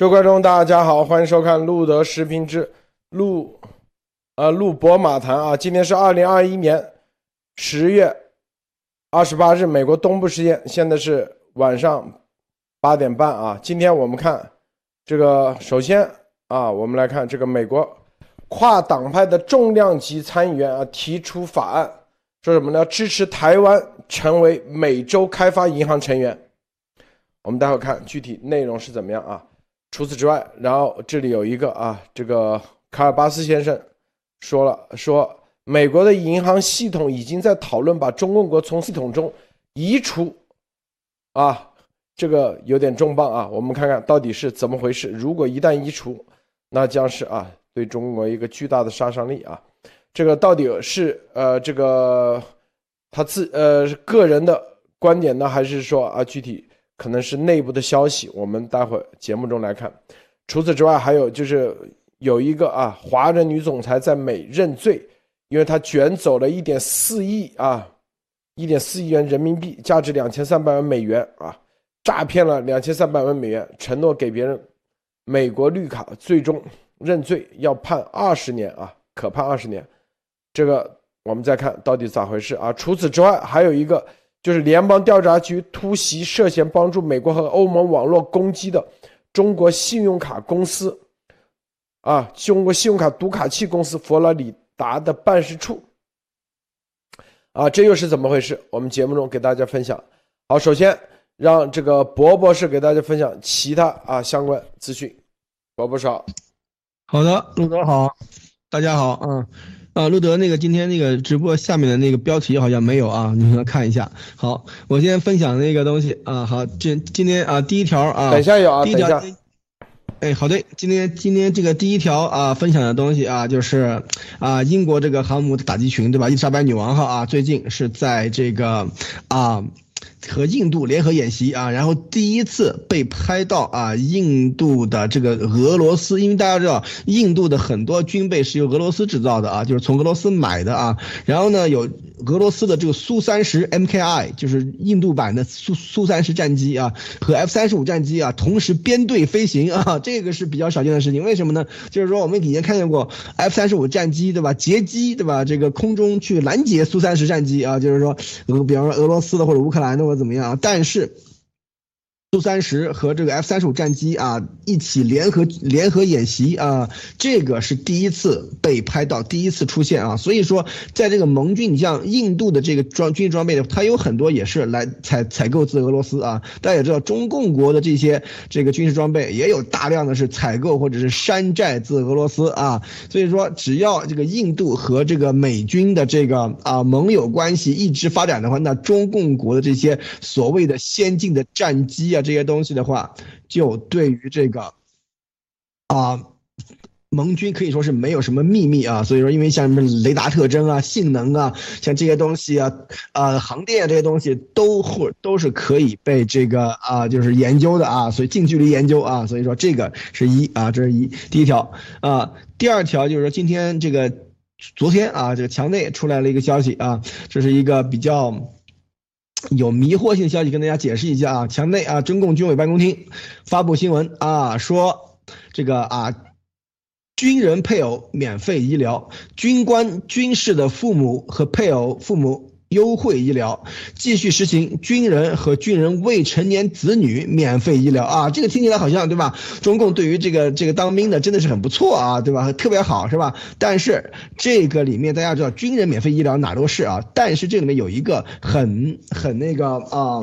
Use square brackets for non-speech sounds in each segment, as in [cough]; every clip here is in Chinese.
各位观众，大家好，欢迎收看路德视频之路，呃，路博马谈啊。今天是二零二一年十月二十八日，美国东部时间，现在是晚上八点半啊。今天我们看这个，首先啊，我们来看这个美国跨党派的重量级参议员啊提出法案，说什么呢？支持台湾成为美洲开发银行成员。我们待会看具体内容是怎么样啊。除此之外，然后这里有一个啊，这个卡尔巴斯先生说了，说美国的银行系统已经在讨论把中共国从系统中移除，啊，这个有点重磅啊，我们看看到底是怎么回事。如果一旦移除，那将是啊对中国一个巨大的杀伤力啊。这个到底是呃这个他自呃个人的观点呢，还是说啊具体？可能是内部的消息，我们待会儿节目中来看。除此之外，还有就是有一个啊，华人女总裁在美认罪，因为她卷走了一点四亿啊，一点四亿元人民币，价值两千三百万美元啊，诈骗了两千三百万美元，承诺给别人美国绿卡，最终认罪，要判二十年啊，可判二十年。这个我们再看到底咋回事啊？除此之外，还有一个。就是联邦调查局突袭涉嫌帮助美国和欧盟网络攻击的中国信用卡公司，啊，中国信用卡读卡器公司佛罗里达的办事处，啊，这又是怎么回事？我们节目中给大家分享。好，首先让这个博博士给大家分享其他啊相关资讯。博博士好，好的，陆总好，大家好，嗯。啊，路德，那个今天那个直播下面的那个标题好像没有啊，你们看一下。好，我先分享那个东西啊。好，今今天啊，第一条啊，等一下有啊，第一条。哎，好的，今天今天这个第一条啊，分享的东西啊，就是啊，英国这个航母的打击群对吧？伊丽莎白女王号啊，最近是在这个啊。和印度联合演习啊，然后第一次被拍到啊，印度的这个俄罗斯，因为大家知道，印度的很多军备是由俄罗斯制造的啊，就是从俄罗斯买的啊，然后呢有。俄罗斯的这个苏三十 MKI 就是印度版的苏苏三十战机啊，和 F 三十五战机啊同时编队飞行啊，[laughs] 这个是比较少见的事情。为什么呢？就是说我们以前看见过 F 三十五战机对吧？截击对吧？这个空中去拦截苏三十战机啊，就是说，比方说俄罗斯的或者乌克兰的或者怎么样，但是。苏三十和这个 F 三十五战机啊一起联合联合演习啊，这个是第一次被拍到，第一次出现啊。所以说，在这个盟军，你像印度的这个装军事装备的，它有很多也是来采采购自俄罗斯啊。大家也知道，中共国的这些这个军事装备也有大量的是采购或者是山寨自俄罗斯啊。所以说，只要这个印度和这个美军的这个啊盟友关系一直发展的话，那中共国的这些所谓的先进的战机啊。这些东西的话，就对于这个啊，盟军可以说是没有什么秘密啊。所以说，因为像什么雷达特征啊、性能啊，像这些东西啊，啊，航电这些东西都会都是可以被这个啊，就是研究的啊。所以近距离研究啊，所以说这个是一啊，这是一第一条啊。第二条就是说，今天这个昨天啊，这个墙内出来了一个消息啊，这是一个比较。有迷惑性消息跟大家解释一下啊，墙内啊，中共军委办公厅发布新闻啊，说这个啊，军人配偶免费医疗，军官军士的父母和配偶父母。优惠医疗继续实行，军人和军人未成年子女免费医疗啊，这个听起来好像对吧？中共对于这个这个当兵的真的是很不错啊，对吧？特别好是吧？但是这个里面大家知道，军人免费医疗哪都是啊，但是这里面有一个很很那个啊。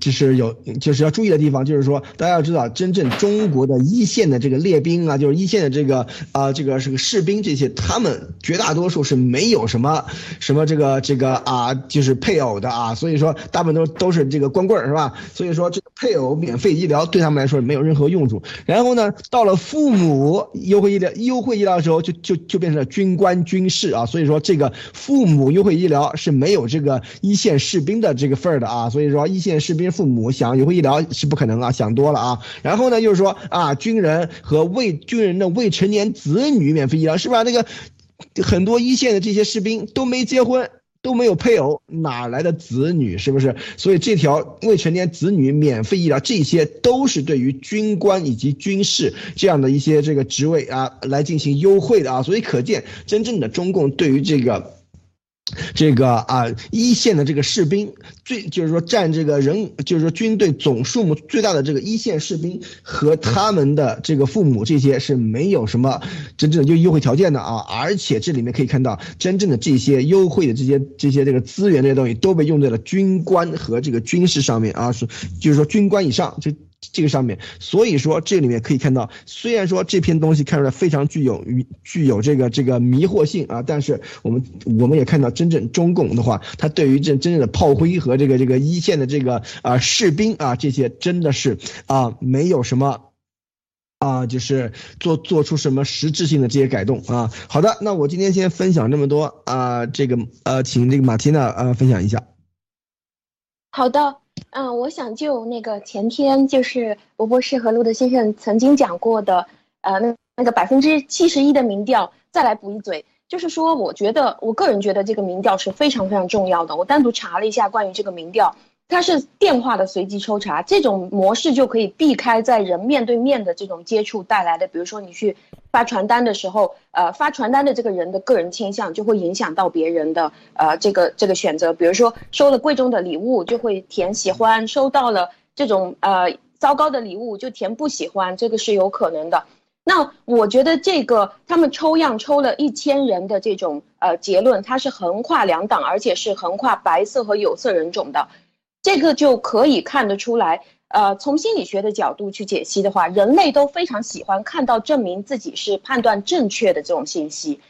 就是有就是要注意的地方，就是说大家要知道，真正中国的一线的这个列兵啊，就是一线的这个啊，这个是个士兵这些，他们绝大多数是没有什么什么这个这个啊，就是配偶的啊，所以说大部分都都是这个光棍儿是吧？所以说这个配偶免费医疗对他们来说没有任何用处。然后呢，到了父母优惠医疗优惠医疗的时候，就就就变成了军官军士啊，所以说这个父母优惠医疗是没有这个一线士兵的这个份儿的啊，所以。说一线士兵父母想优惠医疗是不可能啊，想多了啊。然后呢，就是说啊，军人和未军人的未成年子女免费医疗是吧？那个很多一线的这些士兵都没结婚。都没有配偶，哪来的子女？是不是？所以这条未成年子女免费医疗，这些都是对于军官以及军事这样的一些这个职位啊来进行优惠的啊。所以可见，真正的中共对于这个。这个啊，一线的这个士兵，最就是说占这个人，就是说军队总数目最大的这个一线士兵和他们的这个父母，这些是没有什么真正的优优惠条件的啊。而且这里面可以看到，真正的这些优惠的这些这些这个资源这些东西都被用在了军官和这个军事上面啊，是就是说军官以上就。这个上面，所以说这里面可以看到，虽然说这篇东西看出来非常具有具有这个这个迷惑性啊，但是我们我们也看到，真正中共的话，他对于这真正的炮灰和这个这个一线的这个啊士兵啊这些真的是啊没有什么啊就是做做出什么实质性的这些改动啊。好的，那我今天先分享这么多啊，这个呃，请这个马缇娜呃分享一下。好的。嗯，我想就那个前天就是罗博士和路德先生曾经讲过的，呃，那那个百分之七十一的民调再来补一嘴，就是说，我觉得我个人觉得这个民调是非常非常重要的。我单独查了一下关于这个民调。它是电话的随机抽查，这种模式就可以避开在人面对面的这种接触带来的，比如说你去发传单的时候，呃，发传单的这个人的个人倾向就会影响到别人的呃这个这个选择，比如说收了贵重的礼物就会填喜欢，收到了这种呃糟糕的礼物就填不喜欢，这个是有可能的。那我觉得这个他们抽样抽了一千人的这种呃结论，它是横跨两党，而且是横跨白色和有色人种的。这个就可以看得出来，呃，从心理学的角度去解析的话，人类都非常喜欢看到证明自己是判断正确的这种信息，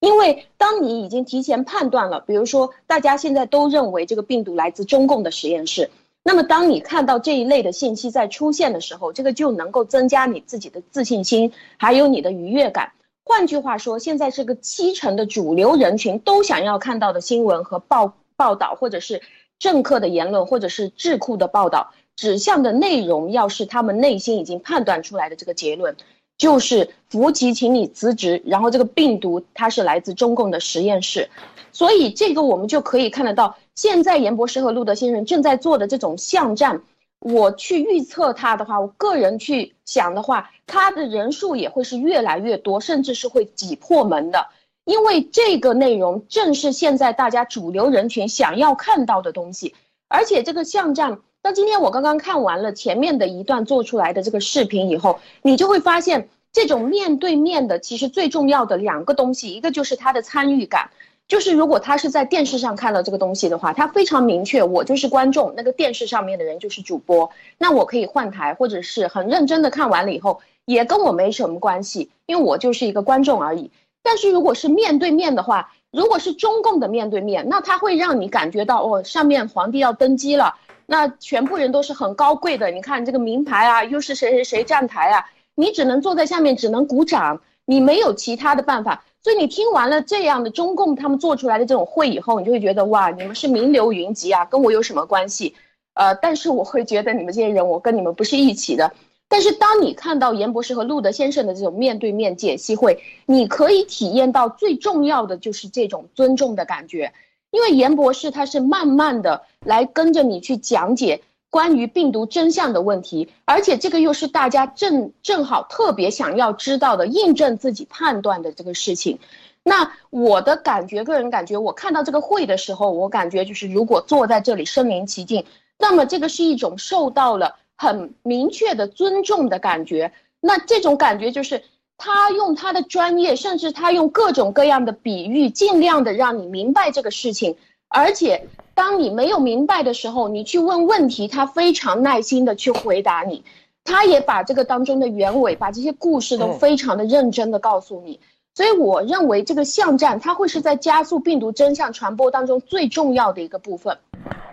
因为当你已经提前判断了，比如说大家现在都认为这个病毒来自中共的实验室，那么当你看到这一类的信息在出现的时候，这个就能够增加你自己的自信心，还有你的愉悦感。换句话说，现在这个七成的主流人群都想要看到的新闻和报报道，或者是。政客的言论或者是智库的报道指向的内容，要是他们内心已经判断出来的这个结论，就是福奇，请你辞职。然后这个病毒它是来自中共的实验室，所以这个我们就可以看得到，现在严博士和路德先生正在做的这种巷战，我去预测他的话，我个人去想的话，他的人数也会是越来越多，甚至是会挤破门的。因为这个内容正是现在大家主流人群想要看到的东西，而且这个巷战，那今天我刚刚看完了前面的一段做出来的这个视频以后，你就会发现，这种面对面的其实最重要的两个东西，一个就是他的参与感，就是如果他是在电视上看到这个东西的话，他非常明确，我就是观众，那个电视上面的人就是主播，那我可以换台，或者是很认真的看完了以后，也跟我没什么关系，因为我就是一个观众而已。但是如果是面对面的话，如果是中共的面对面，那他会让你感觉到哦，上面皇帝要登基了，那全部人都是很高贵的。你看这个名牌啊，又是谁谁谁站台啊，你只能坐在下面，只能鼓掌，你没有其他的办法。所以你听完了这样的中共他们做出来的这种会以后，你就会觉得哇，你们是名流云集啊，跟我有什么关系？呃，但是我会觉得你们这些人，我跟你们不是一起的。但是当你看到严博士和路德先生的这种面对面解析会，你可以体验到最重要的就是这种尊重的感觉，因为严博士他是慢慢的来跟着你去讲解关于病毒真相的问题，而且这个又是大家正正好特别想要知道的，印证自己判断的这个事情。那我的感觉，个人感觉，我看到这个会的时候，我感觉就是如果坐在这里身临其境，那么这个是一种受到了。很明确的尊重的感觉，那这种感觉就是他用他的专业，甚至他用各种各样的比喻，尽量的让你明白这个事情。而且当你没有明白的时候，你去问问题，他非常耐心的去回答你。他也把这个当中的原委，把这些故事都非常的认真的告诉你。所以我认为这个巷战，它会是在加速病毒真相传播当中最重要的一个部分。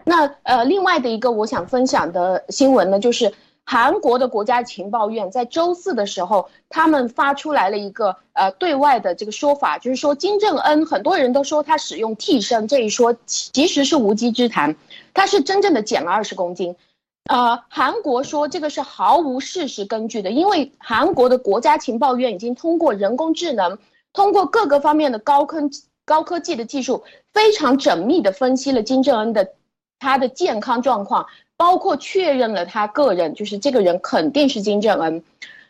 那呃，另外的一个我想分享的新闻呢，就是韩国的国家情报院在周四的时候，他们发出来了一个呃对外的这个说法，就是说金正恩很多人都说他使用替身这一说其实是无稽之谈，他是真正的减了二十公斤，呃，韩国说这个是毫无事实根据的，因为韩国的国家情报院已经通过人工智能，通过各个方面的高科高科技的技术，非常缜密的分析了金正恩的他的健康状况，包括确认了他个人就是这个人肯定是金正恩，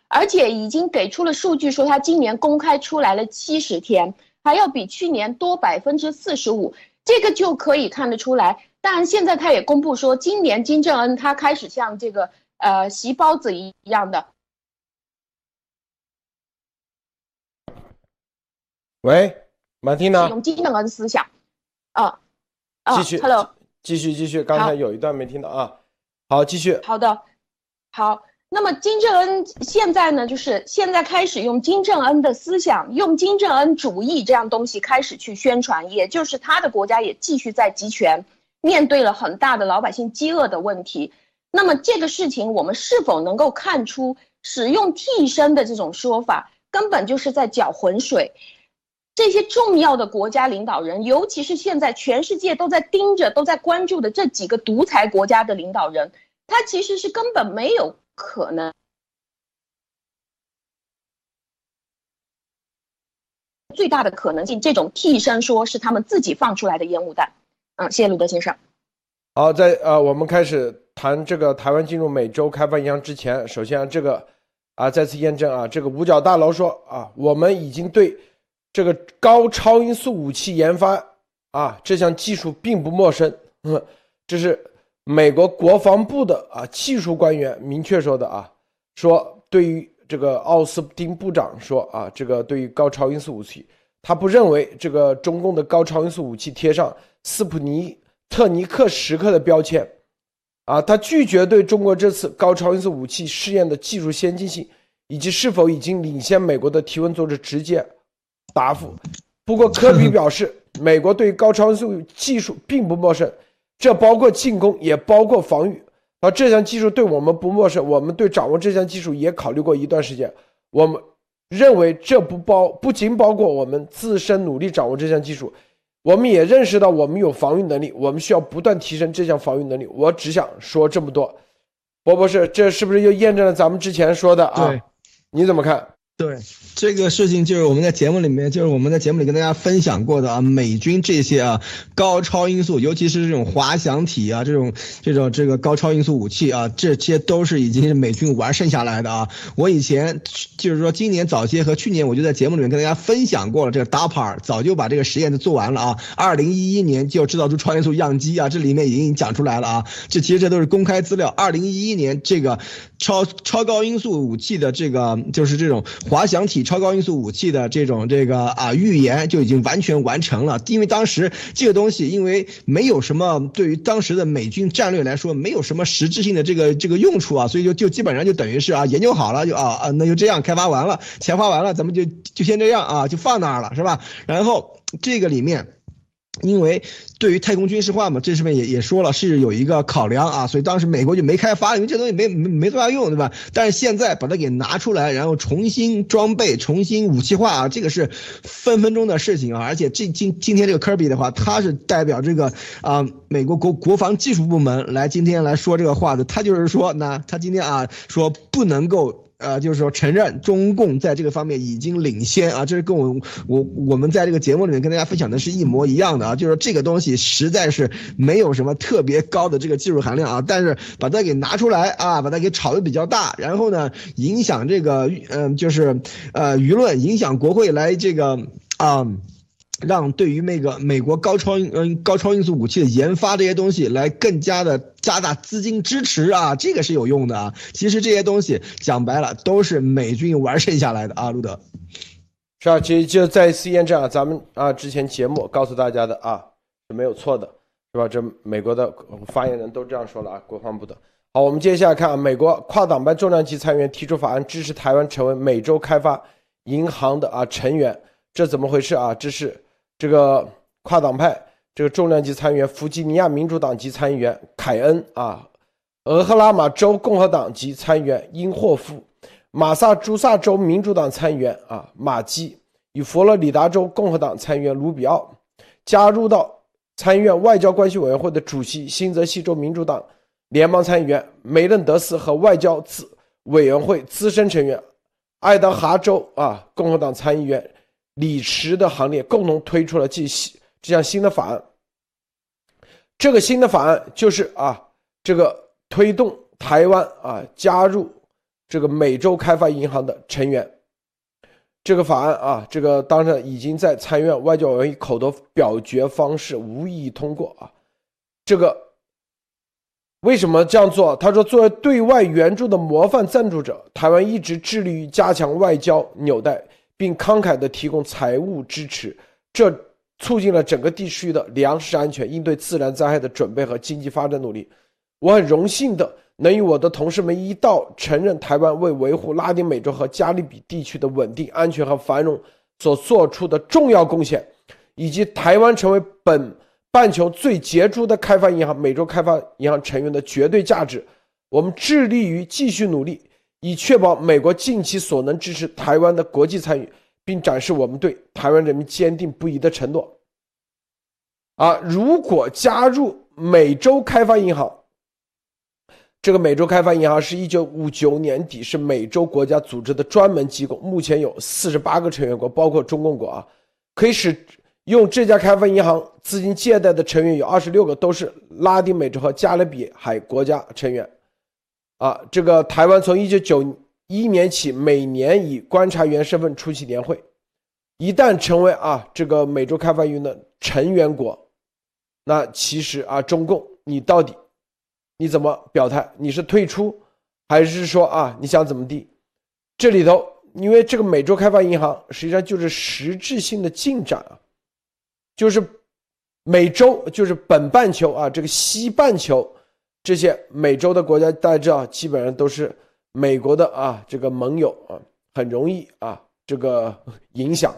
而且已经给出了数据，说他今年公开出来了七十天，还要比去年多百分之四十五，这个就可以看得出来。当然，现在他也公布说，今年金正恩他开始像这个呃席包子一样的。喂，马蒂娜，用金正恩思想，啊，继续，Hello，继续继续，刚才有一段没听到啊，好，继续，好的，好，那么金正恩现在呢，就是现在开始用金正恩的思想，用金正恩主义这样东西开始去宣传，也 [laughs] 就是他的国家也继续在集权，面对了很大的老百姓饥饿的问题，那么这个事情我们是否能够看出，使用替身的这种说法，根本就是在搅浑水。这些重要的国家领导人，尤其是现在全世界都在盯着、都在关注的这几个独裁国家的领导人，他其实是根本没有可能最大的可能性，这种替身说是他们自己放出来的烟雾弹。嗯，谢谢鲁德先生。好，在呃，我们开始谈这个台湾进入美洲开发银行之前，首先这个啊再次验证啊，这个五角大楼说啊，我们已经对。这个高超音速武器研发啊，这项技术并不陌生。这是美国国防部的啊技术官员明确说的啊，说对于这个奥斯汀部长说啊，这个对于高超音速武器，他不认为这个中共的高超音速武器贴上斯普尼特尼克时刻的标签，啊，他拒绝对中国这次高超音速武器试验的技术先进性以及是否已经领先美国的提问作者直接。答复。不过，科比表示，美国对高超音速技术并不陌生，这包括进攻，也包括防御。而这项技术对我们不陌生，我们对掌握这项技术也考虑过一段时间。我们认为，这不包不仅包括我们自身努力掌握这项技术，我们也认识到我们有防御能力，我们需要不断提升这项防御能力。我只想说这么多。博博士，这是不是又验证了咱们之前说的啊？你怎么看？对这个事情，就是我们在节目里面，就是我们在节目里跟大家分享过的啊，美军这些啊高超音速，尤其是这种滑翔体啊，这种这种这个高超音速武器啊，这些都是已经是美军完剩下来的啊。我以前就是说今年早些和去年，我就在节目里面跟大家分享过了，这个 DARPA 早就把这个实验都做完了啊，二零一一年就制造出超音速样机啊，这里面已经讲出来了啊，这其实这都是公开资料。二零一一年这个超超高音速武器的这个就是这种。滑翔体超高音速武器的这种这个啊预言就已经完全完成了，因为当时这个东西因为没有什么对于当时的美军战略来说没有什么实质性的这个这个用处啊，所以就就基本上就等于是啊研究好了就啊啊那就这样开发完了钱花完了咱们就就先这样啊就放那儿了是吧？然后这个里面。因为对于太空军事化嘛，这上面也也说了是有一个考量啊，所以当时美国就没开发，因为这东西没没没多大用，对吧？但是现在把它给拿出来，然后重新装备、重新武器化啊，这个是分分钟的事情啊！而且这今今天这个科比的话，他是代表这个啊美国国国防技术部门来今天来说这个话的，他就是说呢，他今天啊说不能够。呃，就是说承认中共在这个方面已经领先啊，这是跟我我我们在这个节目里面跟大家分享的是一模一样的啊，就是说这个东西实在是没有什么特别高的这个技术含量啊，但是把它给拿出来啊，把它给炒的比较大，然后呢，影响这个嗯，就是呃舆论，影响国会来这个啊。让对于那个美国高超嗯高超音速武器的研发这些东西来更加的加大资金支持啊，这个是有用的啊。其实这些东西讲白了都是美军完剩下来的啊，路德。是啊，其实就再一次验证啊，咱们啊之前节目告诉大家的啊是没有错的，是吧？这美国的发言人都这样说了啊，国防部的。好，我们接下来看啊，美国跨党派重量级参议员提出法案支持台湾成为美洲开发银行的啊成员，这怎么回事啊？这是。这个跨党派这个重量级参议员弗吉尼亚民主党籍参议员凯恩啊，俄克拉玛州共和党籍参议员因霍夫，马萨诸塞州民主党参议员啊马基与佛罗里达州共和党参议员卢比奥加入到参议院外交关系委员会的主席新泽西州民主党联邦参议员梅嫩德斯和外交资委员会资深成员爱德华州啊共和党参议员。李池的行列，共同推出了这新这项新的法案。这个新的法案就是啊，这个推动台湾啊加入这个美洲开发银行的成员。这个法案啊，这个当然已经在参院外交委员口头表决方式无异议通过啊。这个为什么这样做？他说，作为对外援助的模范赞助者，台湾一直致力于加强外交纽带，并慷慨地提供财务支持，这促进了整个地区的粮食安全、应对自然灾害的准备和经济发展努力。我很荣幸的。能与我的同事们一道承认台湾为维护拉丁美洲和加勒比地区的稳定、安全和繁荣所做出的重要贡献，以及台湾成为本半球最杰出的开发银行——美洲开发银行成员的绝对价值。我们致力于继续努力，以确保美国尽其所能支持台湾的国际参与，并展示我们对台湾人民坚定不移的承诺。啊，如果加入美洲开发银行。这个美洲开发银行是一九五九年底是美洲国家组织的专门机构，目前有四十八个成员国，包括中共国啊，可以使用这家开发银行资金借贷的成员有二十六个，都是拉丁美洲和加勒比海国家成员。啊，这个台湾从一九九一年起，每年以观察员身份出席年会，一旦成为啊这个美洲开发银行的成员国，那其实啊中共你到底？你怎么表态？你是退出，还是说啊你想怎么地？这里头，因为这个美洲开发银行实际上就是实质性的进展啊，就是美洲就是本半球啊，这个西半球这些美洲的国家，大家知道基本上都是美国的啊这个盟友啊，很容易啊这个 [laughs] 影响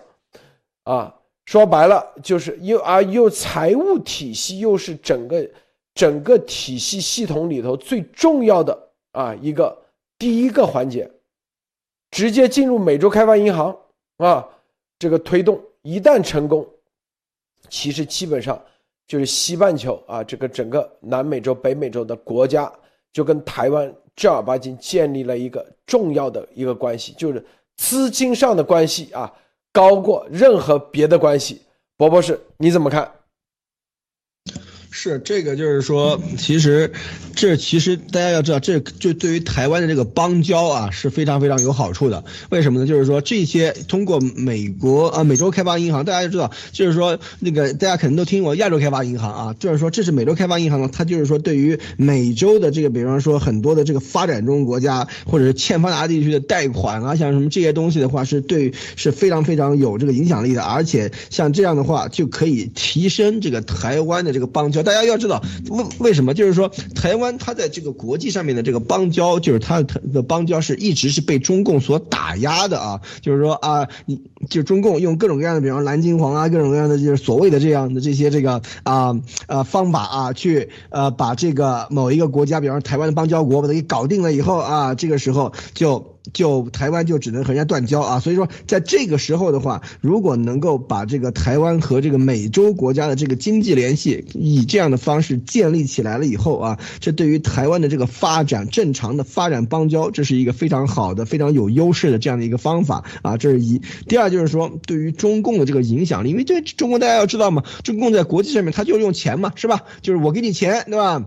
啊，说白了就是又啊又财务体系又是整个。整个体系系统里头最重要的啊一个第一个环节，直接进入美洲开发银行啊，这个推动一旦成功，其实基本上就是西半球啊这个整个南美洲、北美洲的国家就跟台湾正儿八经建立了一个重要的一个关系，就是资金上的关系啊高过任何别的关系。伯博士你怎么看？是这个，就是说，其实，这其实大家要知道，这就对于台湾的这个邦交啊是非常非常有好处的。为什么呢？就是说，这些通过美国啊，美洲开发银行，大家就知道，就是说，那个大家可能都听过亚洲开发银行啊，就是说，这是美洲开发银行呢，它就是说，对于美洲的这个，比方说很多的这个发展中国家或者是欠发达地区的贷款啊，像什么这些东西的话，是对是非常非常有这个影响力的。而且像这样的话，就可以提升这个台湾的这个邦交。大家要知道为为什么？就是说，台湾它在这个国际上面的这个邦交，就是它的邦交是一直是被中共所打压的啊。就是说啊，你就中共用各种各样的，比方蓝金黄啊，各种各样的就是所谓的这样的这些这个啊呃方法啊，去呃把这个某一个国家，比方台湾的邦交国，把它给搞定了以后啊，这个时候就。就台湾就只能和人家断交啊，所以说在这个时候的话，如果能够把这个台湾和这个美洲国家的这个经济联系以这样的方式建立起来了以后啊，这对于台湾的这个发展正常的发展邦交，这是一个非常好的、非常有优势的这样的一个方法啊，这是一。第二就是说，对于中共的这个影响力，因为这中国大家要知道嘛，中共在国际上面他就用钱嘛，是吧？就是我给你钱，对吧？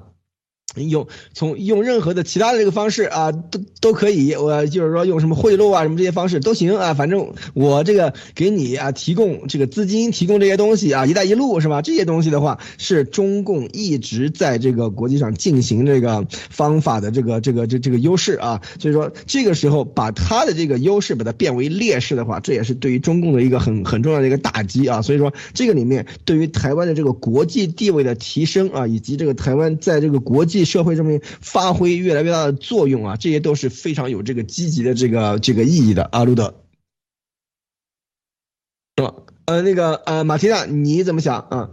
用从用任何的其他的这个方式啊，都都可以。我就是说用什么贿赂啊，什么这些方式都行啊。反正我这个给你啊提供这个资金，提供这些东西啊，一带一路是吧？这些东西的话，是中共一直在这个国际上进行这个方法的这个这个这这个优势啊。所以说这个时候把他的这个优势把它变为劣势的话，这也是对于中共的一个很很重要的一个打击啊。所以说这个里面对于台湾的这个国际地位的提升啊，以及这个台湾在这个国际社会上面发挥越来越大的作用啊，这些都是非常有这个积极的这个这个意义的啊，路德。呃，那个呃，马提娜，你怎么想啊？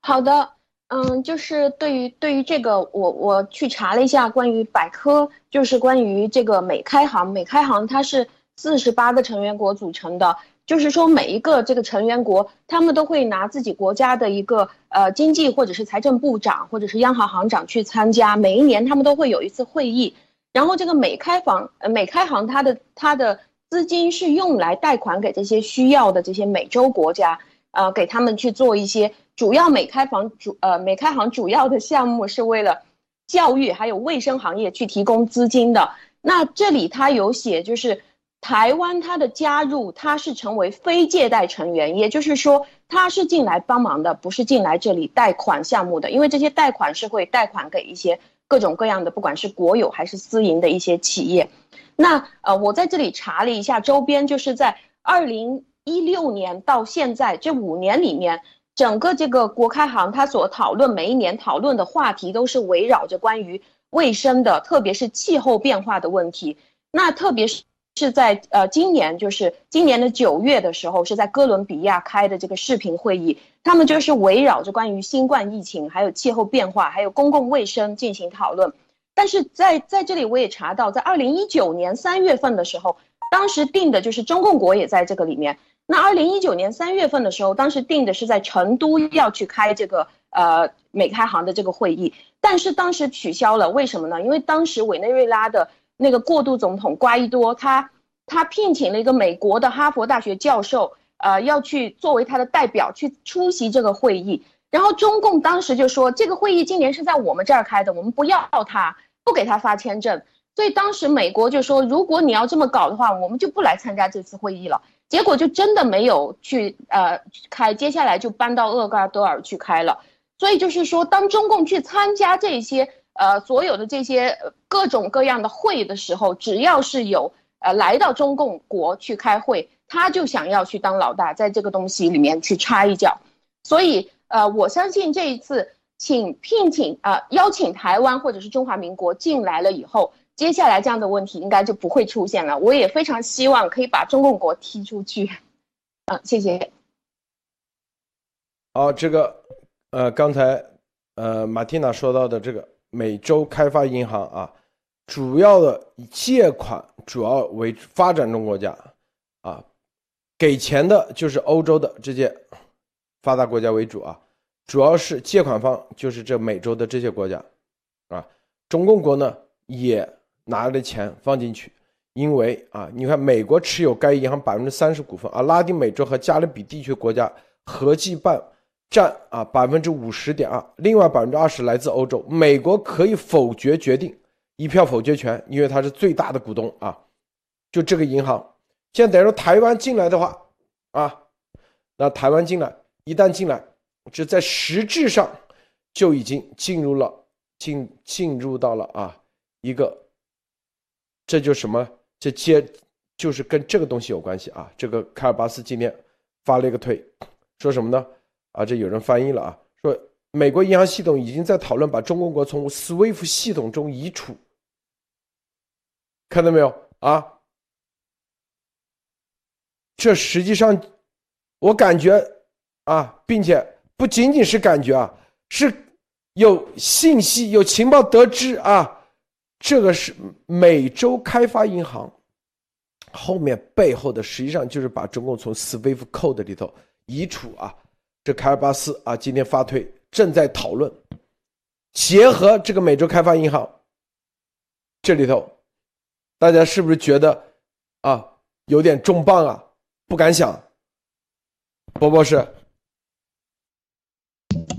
好的，嗯，就是对于对于这个，我我去查了一下关于百科，就是关于这个美开行，美开行它是四十八个成员国组成的。就是说，每一个这个成员国，他们都会拿自己国家的一个呃经济或者是财政部长或者是央行行长去参加。每一年他们都会有一次会议，然后这个美开房呃美开行它的它的资金是用来贷款给这些需要的这些美洲国家，呃，给他们去做一些主要美开房主呃美开行主要的项目是为了教育还有卫生行业去提供资金的。那这里他有写，就是台湾它的加入，它是成为非借贷成员，也就是说它是进来帮忙的，不是进来这里贷款项目的，因为这些贷款是会贷款给一些各种各样的，不管是国有还是私营的一些企业。那呃，我在这里查了一下周边，就是在二零一六年到现在这五年里面，整个这个国开行它所讨论每一年讨论的话题都是围绕着关于卫生的，特别是气候变化的问题。那特别是是在呃今年，就是今年的九月的时候，是在哥伦比亚开的这个视频会议，他们就是围绕着关于新冠疫情、还有气候变化、还有公共卫生进行讨论。但是在在这里我也查到，在二零一九年三月份的时候，当时定的就是中共国也在这个里面。那二零一九年三月份的时候，当时定的是在成都要去开这个呃美开行的这个会议，但是当时取消了，为什么呢？因为当时委内瑞拉的那个过渡总统瓜伊多，他他聘请了一个美国的哈佛大学教授，呃，要去作为他的代表去出席这个会议。然后中共当时就说，这个会议今年是在我们这儿开的，我们不要他。不给他发签证，所以当时美国就说，如果你要这么搞的话，我们就不来参加这次会议了。结果就真的没有去呃开，接下来就搬到厄瓜多尔去开了。所以就是说，当中共去参加这些呃所有的这些各种各样的会的时候，只要是有呃来到中共国去开会，他就想要去当老大，在这个东西里面去插一脚。所以呃，我相信这一次。请聘请啊，邀请台湾或者是中华民国进来了以后，接下来这样的问题应该就不会出现了。我也非常希望可以把中共国踢出去。嗯，谢谢。好，这个呃，刚才呃，马蒂娜说到的这个美洲开发银行啊，主要的借款主要为发展中国家啊，给钱的就是欧洲的这些发达国家为主啊。主要是借款方就是这美洲的这些国家，啊，中共国呢也拿了钱放进去，因为啊，你看美国持有该银行百分之三十股份，而拉丁美洲和加勒比地区国家合计办占啊百分之五十点二，另外百分之二十来自欧洲，美国可以否决决定，一票否决权，因为它是最大的股东啊，就这个银行，现在等于说台湾进来的话啊，那台湾进来一旦进来。这在实质上就已经进入了进进入到了啊一个，这就什么？这接就是跟这个东西有关系啊。这个卡尔巴斯今天发了一个推，说什么呢？啊，这有人翻译了啊，说美国银行系统已经在讨论把中国国从 SWIFT 系统中移除，看到没有啊？这实际上我感觉啊，并且。不仅仅是感觉啊，是有信息、有情报得知啊，这个是美洲开发银行后面背后的，实际上就是把中共从 SWIFT code 里头移除啊。这凯尔巴斯啊，今天发推正在讨论，结合这个美洲开发银行，这里头，大家是不是觉得啊有点重磅啊？不敢想，波波是。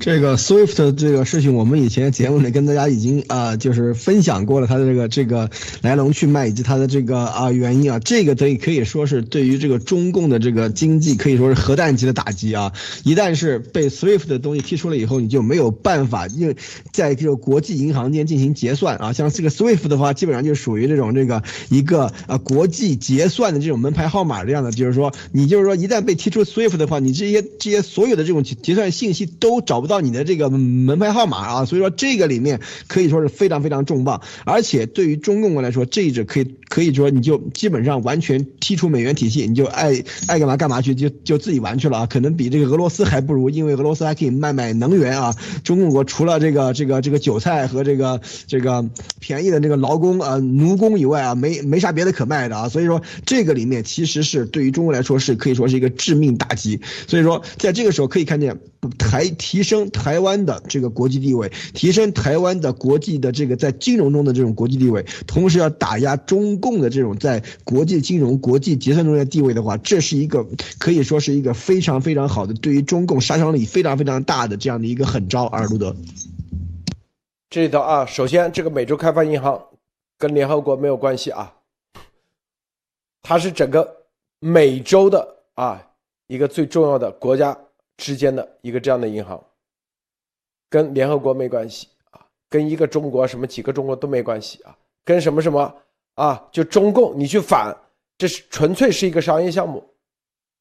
这个 Swift 这个事情，我们以前节目里跟大家已经啊，就是分享过了它的这个这个来龙去脉以及它的这个啊原因啊。这个可以可以说是对于这个中共的这个经济可以说是核弹级的打击啊。一旦是被 Swift 的东西踢出了以后，你就没有办法，因为在这个国际银行间进行结算啊。像这个 Swift 的话，基本上就属于这种这个一个啊国际结算的这种门牌号码这样的，就是说你就是说一旦被踢出 Swift 的话，你这些这些所有的这种结算信息都找不到。你的这个门牌号码啊，所以说这个里面可以说是非常非常重磅，而且对于中共国来说，这一只可以可以说你就基本上完全踢出美元体系，你就爱爱干嘛干嘛去，就就自己玩去了啊，可能比这个俄罗斯还不如，因为俄罗斯还可以卖卖能源啊，中共国除了这个这个这个韭菜和这个这个便宜的这个劳工啊奴工以外啊，没没啥别的可卖的啊，所以说这个里面其实是对于中国来说是可以说是一个致命打击，所以说在这个时候可以看见还提升。台湾的这个国际地位，提升台湾的国际的这个在金融中的这种国际地位，同时要打压中共的这种在国际金融、国际结算中的地位的话，这是一个可以说是一个非常非常好的，对于中共杀伤力非常非常大的这样的一个狠招。阿尔路德，这里头啊，首先这个美洲开发银行跟联合国没有关系啊，它是整个美洲的啊一个最重要的国家之间的一个这样的银行，跟联合国没关系啊，跟一个中国什么几个中国都没关系啊，跟什么什么啊，就中共你去反，这是纯粹是一个商业项目，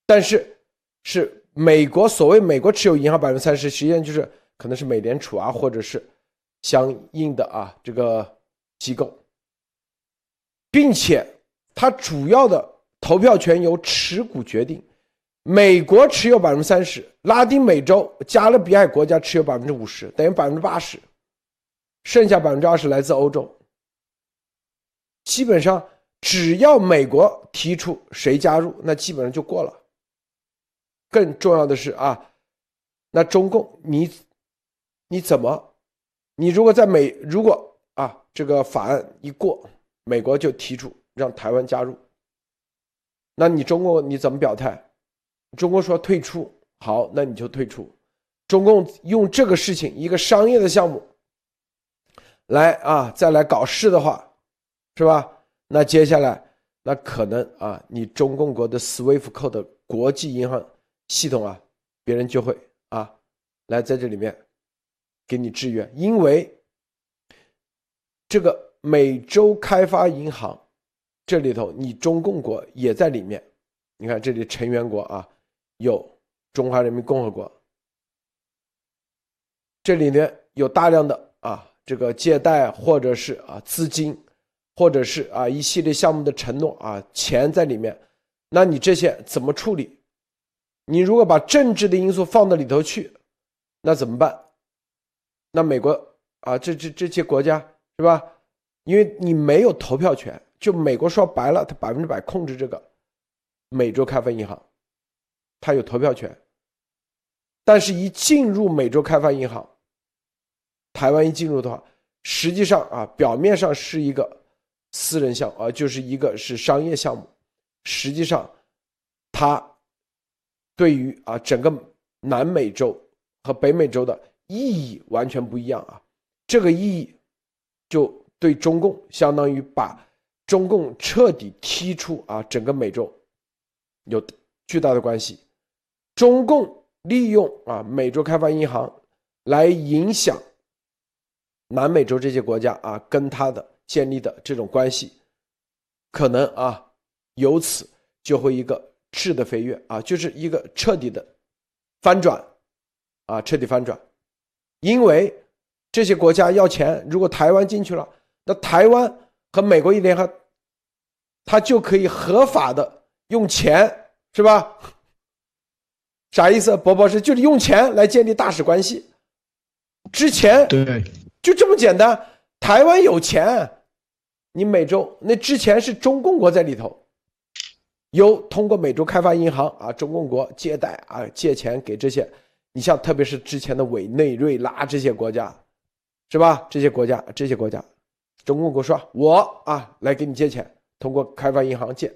但是是美国所谓美国持有银行百分之三十，实际上就是可能是美联储啊，或者是相应的啊这个机构，并且它主要的投票权由持股决定。美国持有百分之三十，拉丁美洲、加勒比海国家持有百分之五十，等于百分之八十，剩下百分之二十来自欧洲。基本上，只要美国提出谁加入，那基本上就过了。更重要的是啊，那中共你你怎么，你如果在美如果啊这个法案一过，美国就提出让台湾加入，那你中国你怎么表态？中国说退出，好，那你就退出。中共用这个事情一个商业的项目来啊，再来搞事的话，是吧？那接下来那可能啊，你中共国的 SWIFT 扣的国际银行系统啊，别人就会啊来在这里面给你制约，因为这个美洲开发银行这里头，你中共国也在里面。你看这里成员国啊。有中华人民共和国，这里面有大量的啊，这个借贷或者是啊资金，或者是啊一系列项目的承诺啊钱在里面，那你这些怎么处理？你如果把政治的因素放到里头去，那怎么办？那美国啊，这这这些国家是吧？因为你没有投票权，就美国说白了，他百分之百控制这个美洲开发银行。他有投票权，但是，一进入美洲开发银行，台湾一进入的话，实际上啊，表面上是一个私人项啊，就是一个是商业项目，实际上，它对于啊整个南美洲和北美洲的意义完全不一样啊。这个意义就对中共相当于把中共彻底踢出啊整个美洲，有巨大的关系。中共利用啊美洲开发银行来影响南美洲这些国家啊跟他的建立的这种关系，可能啊由此就会一个质的飞跃啊，就是一个彻底的翻转啊彻底翻转，因为这些国家要钱，如果台湾进去了，那台湾和美国一联合，他就可以合法的用钱，是吧？啥意思？博博是就是用钱来建立大使关系。之前对，就这么简单。台湾有钱，你美洲那之前是中共国在里头，有通过美洲开发银行啊，中共国借贷啊，借钱给这些。你像特别是之前的委内瑞拉这些国家，是吧？这些国家这些国家，中共国说，我啊来给你借钱，通过开发银行借。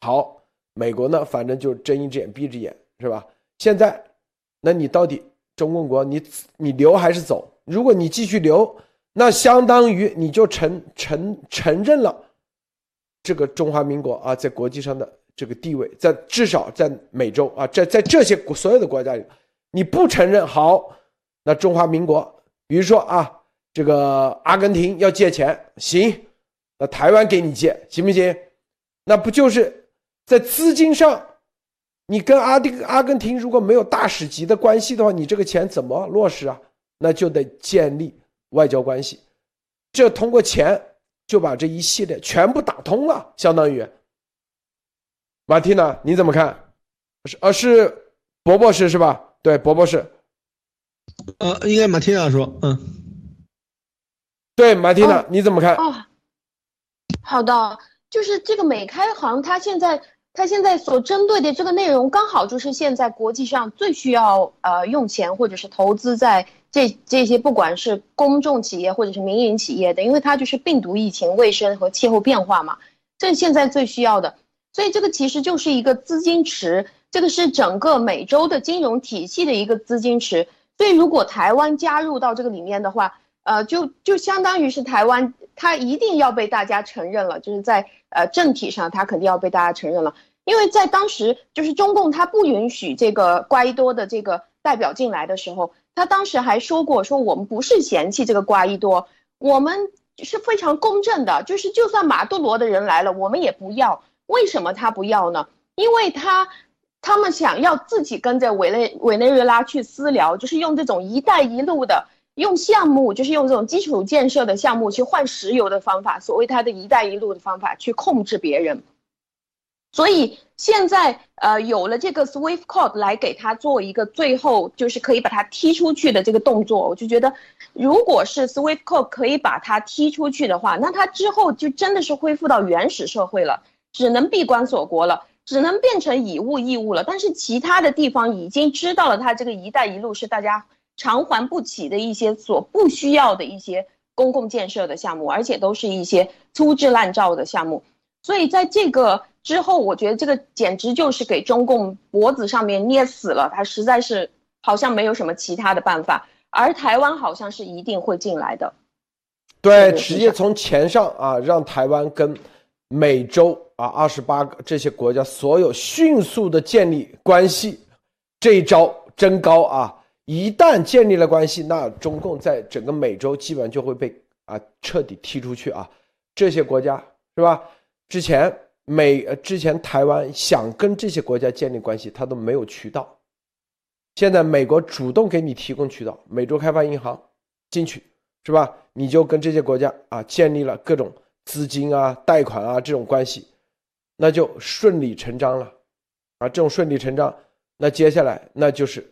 好，美国呢，反正就睁一只眼闭一只眼，是吧？现在，那你到底中共国你你留还是走？如果你继续留，那相当于你就承承承认了这个中华民国啊在国际上的这个地位，在至少在美洲啊，在在这些所有的国家里，你不承认好，那中华民国，比如说啊，这个阿根廷要借钱，行，那台湾给你借，行不行？那不就是在资金上？你跟阿迪阿根廷如果没有大使级的关系的话，你这个钱怎么落实啊？那就得建立外交关系，这通过钱就把这一系列全部打通了，相当于。马蒂娜，你怎么看？是呃是伯伯是是吧？对，伯伯是。呃，应该马蒂娜说，嗯，对，马蒂娜，你怎么看？哦，好的，就是这个美开行，它现在。它现在所针对的这个内容，刚好就是现在国际上最需要呃用钱或者是投资在这这些不管是公众企业或者是民营企业的，因为它就是病毒疫情、卫生和气候变化嘛，这现在最需要的。所以这个其实就是一个资金池，这个是整个美洲的金融体系的一个资金池。所以如果台湾加入到这个里面的话，呃，就就相当于是台湾，他一定要被大家承认了，就是在呃政体上，他肯定要被大家承认了。因为在当时，就是中共他不允许这个瓜伊多的这个代表进来的时候，他当时还说过，说我们不是嫌弃这个瓜伊多，我们是非常公正的，就是就算马杜罗的人来了，我们也不要。为什么他不要呢？因为他他们想要自己跟着委内委内瑞拉去私聊，就是用这种“一带一路”的。用项目就是用这种基础建设的项目去换石油的方法，所谓它的一带一路的方法去控制别人。所以现在呃有了这个 Swift Code 来给他做一个最后就是可以把他踢出去的这个动作，我就觉得，如果是 Swift Code 可以把他踢出去的话，那他之后就真的是恢复到原始社会了，只能闭关锁国了，只能变成以物易物了。但是其他的地方已经知道了，他这个一带一路是大家。偿还不起的一些所不需要的一些公共建设的项目，而且都是一些粗制滥造的项目，所以在这个之后，我觉得这个简直就是给中共脖子上面捏死了，他实在是好像没有什么其他的办法，而台湾好像是一定会进来的，对，直接从钱上啊，让台湾跟美洲啊二十八个这些国家所有迅速的建立关系，这一招真高啊！一旦建立了关系，那中共在整个美洲基本上就会被啊彻底踢出去啊。这些国家是吧？之前美呃之前台湾想跟这些国家建立关系，它都没有渠道。现在美国主动给你提供渠道，美洲开发银行进去是吧？你就跟这些国家啊建立了各种资金啊、贷款啊这种关系，那就顺理成章了啊。这种顺理成章，那接下来那就是。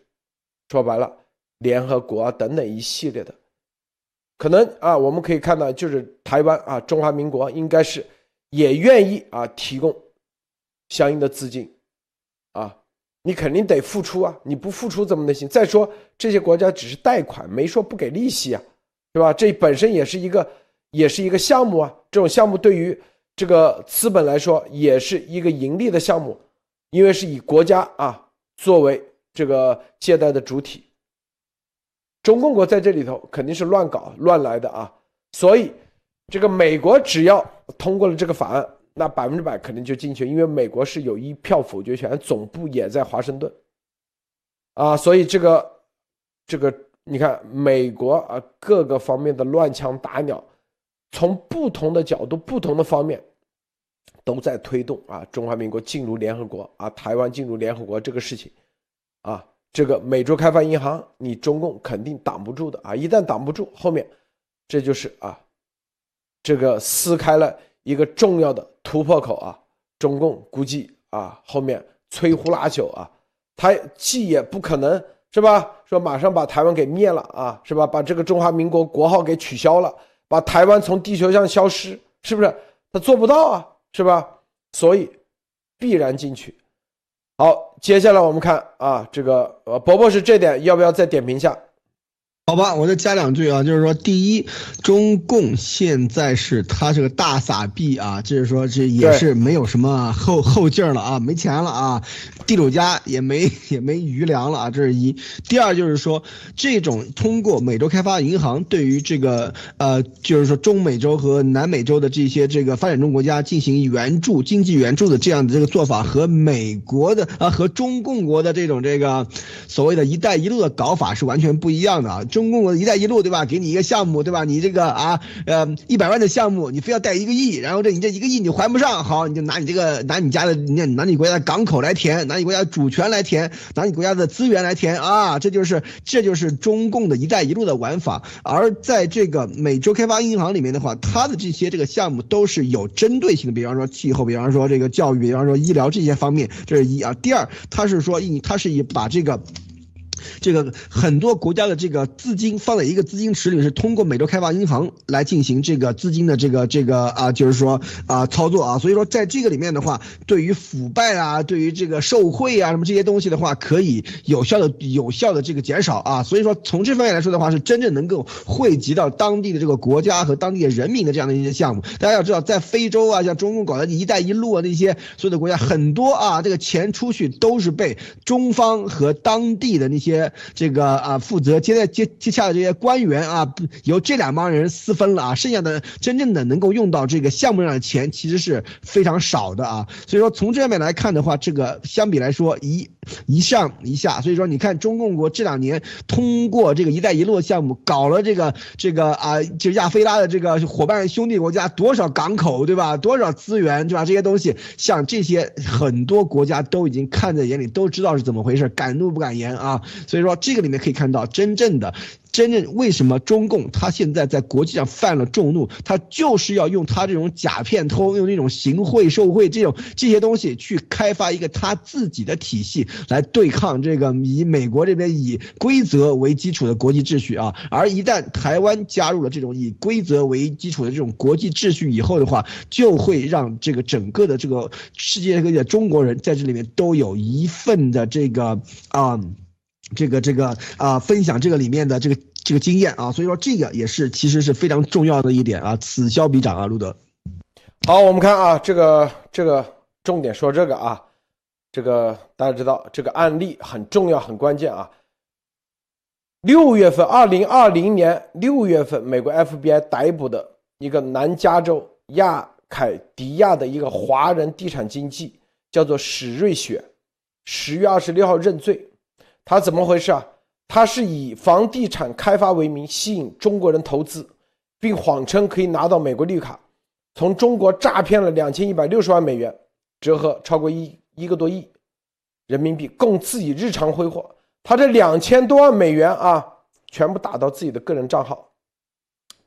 说白了，联合国啊等等一系列的，可能啊，我们可以看到，就是台湾啊，中华民国应该是也愿意啊提供相应的资金啊，你肯定得付出啊，你不付出怎么能行？再说这些国家只是贷款，没说不给利息啊，对吧？这本身也是一个也是一个项目啊，这种项目对于这个资本来说也是一个盈利的项目，因为是以国家啊作为。这个借贷的主体，中共国在这里头肯定是乱搞乱来的啊，所以这个美国只要通过了这个法案，那百分之百肯定就进去，因为美国是有一票否决权，总部也在华盛顿，啊，所以这个这个你看美国啊各个方面的乱枪打鸟，从不同的角度、不同的方面都在推动啊中华民国进入联合国啊，台湾进入联合国这个事情。啊，这个美洲开发银行，你中共肯定挡不住的啊！一旦挡不住，后面这就是啊，这个撕开了一个重要的突破口啊！中共估计啊，后面摧枯拉朽啊，他既也不可能是吧？说马上把台湾给灭了啊，是吧？把这个中华民国国号给取消了，把台湾从地球上消失，是不是？他做不到啊，是吧？所以必然进去。好，接下来我们看啊，这个呃，伯伯是这点要不要再点评一下？好吧，我再加两句啊，就是说，第一，中共现在是他这个大撒币啊，就是说这也是没有什么后后劲儿了啊，没钱了啊，地主家也没也没余粮了啊，这是一。第二就是说，这种通过美洲开发银行对于这个呃，就是说中美洲和南美洲的这些这个发展中国家进行援助、经济援助的这样的这个做法，和美国的啊和中共国的这种这个所谓的一带一路的搞法是完全不一样的啊。中共的一带一路，对吧？给你一个项目，对吧？你这个啊，呃，一百万的项目，你非要贷一个亿，然后这你这一个亿你还不上，好，你就拿你这个拿你家的，你拿你国家的港口来填，拿你国家主权来填，拿你国家的资源来填啊，这就是这就是中共的一带一路的玩法。而在这个美洲开发银行里面的话，它的这些这个项目都是有针对性的，比方说气候，比方说这个教育，比方说医疗这些方面，这是一啊。第二，它是说它是以把这个。这个很多国家的这个资金放在一个资金池里，是通过美洲开发银行来进行这个资金的这个这个啊，就是说啊操作啊。所以说在这个里面的话，对于腐败啊，对于这个受贿啊什么这些东西的话，可以有效的有效的这个减少啊。所以说从这方面来说的话，是真正能够惠及到当地的这个国家和当地的人民的这样的一些项目。大家要知道，在非洲啊，像中共搞的一带一路啊那些所有的国家，很多啊这个钱出去都是被中方和当地的那些些这个啊负责接待接接洽的这些官员啊，由这两帮人私分了啊，剩下的真正的能够用到这个项目上的钱其实是非常少的啊。所以说从这方面来看的话，这个相比来说一一上一下。所以说你看中共国这两年通过这个一带一路项目搞了这个这个啊，就亚非拉的这个伙伴兄弟国家多少港口对吧？多少资源对吧？这些东西像这些很多国家都已经看在眼里，都知道是怎么回事，敢怒不敢言啊。所以说这个里面可以看到真正的。真正为什么中共他现在在国际上犯了众怒，他就是要用他这种假骗偷，用那种行贿受贿这种这些东西去开发一个他自己的体系来对抗这个以美国这边以规则为基础的国际秩序啊。而一旦台湾加入了这种以规则为基础的这种国际秩序以后的话，就会让这个整个的这个世界各地的中国人在这里面都有一份的这个啊。这个这个啊，分享这个里面的这个这个经验啊，所以说这个也是其实是非常重要的一点啊，此消彼长啊，路德。好，我们看啊，这个这个重点说这个啊，这个大家知道这个案例很重要很关键啊。六月份，二零二零年六月份，美国 FBI 逮捕的一个南加州亚凯迪亚的一个华人地产经纪，叫做史瑞雪，十月二十六号认罪。他怎么回事啊？他是以房地产开发为名吸引中国人投资，并谎称可以拿到美国绿卡，从中国诈骗了两千一百六十万美元，折合超过一一个多亿人民币，供自己日常挥霍。他这两千多万美元啊，全部打到自己的个人账号，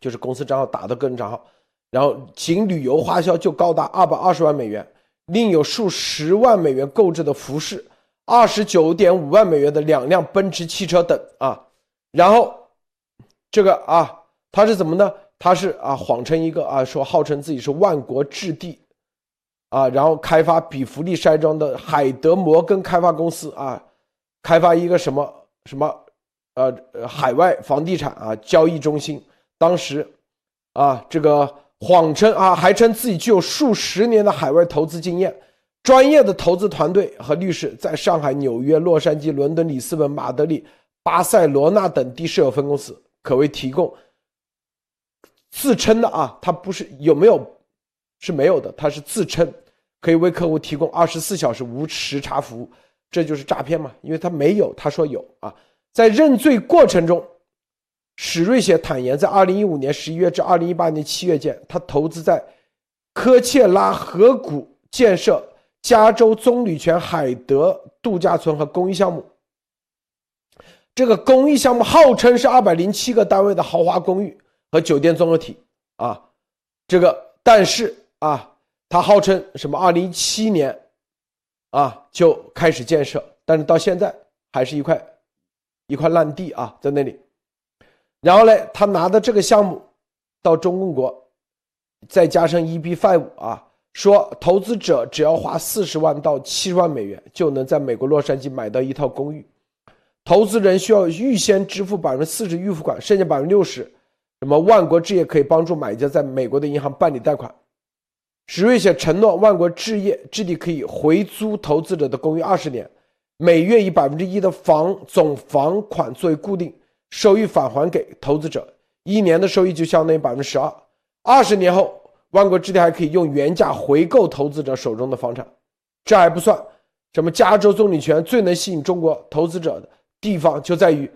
就是公司账号打到个人账号，然后仅旅游花销就高达二百二十万美元，另有数十万美元购置的服饰。二十九点五万美元的两辆奔驰汽车等啊，然后这个啊，他是怎么呢？他是啊，谎称一个啊，说号称自己是万国置地啊，然后开发比弗利山庄的海德摩根开发公司啊，开发一个什么什么呃海外房地产啊交易中心。当时啊，这个谎称啊，还称自己具有数十年的海外投资经验。专业的投资团队和律师在上海、纽约、洛杉矶、伦敦、里斯本、马德里、巴塞罗那等地设有分公司，可谓提供自称的啊，他不是有没有是没有的，他是自称可以为客户提供二十四小时无时差服务，这就是诈骗嘛？因为他没有，他说有啊。在认罪过程中，史瑞雪坦言，在二零一五年十一月至二零一八年七月间，他投资在科切拉河谷建设。加州棕榈泉海德度假村和公益项目，这个公益项目号称是二百零七个单位的豪华公寓和酒店综合体啊，这个但是啊，它号称什么？二零一七年啊就开始建设，但是到现在还是一块一块烂地啊，在那里。然后呢，他拿的这个项目到中共国，再加上 EB five 啊。说投资者只要花四十万到七十万美元，就能在美国洛杉矶买到一套公寓。投资人需要预先支付百分之四十预付款，剩下百分之六十，什么万国置业可以帮助买家在美国的银行办理贷款。史瑞雪承诺，万国置业置地可以回租投资者的公寓二十年，每月以百分之一的房总房款作为固定收益返还给投资者，一年的收益就相当于百分之十二。二十年后。万国置地还可以用原价回购投资者手中的房产，这还不算，什么加州棕榈泉最能吸引中国投资者的地方就在于，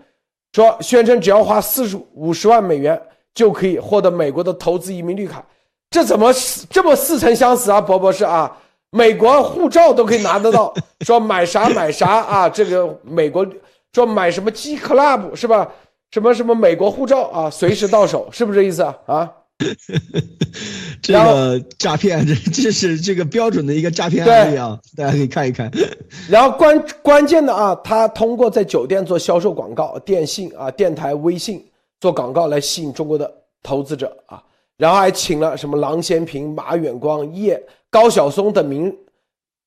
说宣称只要花四十五十万美元就可以获得美国的投资移民绿卡，这怎么这么似曾相识啊，博博士啊，美国护照都可以拿得到，[laughs] 说买啥买啥啊，这个美国说买什么 G Club 是吧？什么什么美国护照啊，随时到手，是不是这意思啊？啊？[laughs] 这个诈骗，这这是这个标准的一个诈骗案例啊，大家可以看一看。然后关关键的啊，他通过在酒店做销售广告、电信啊、电台、微信做广告来吸引中国的投资者啊，然后还请了什么郎咸平、马远光、叶高晓松等名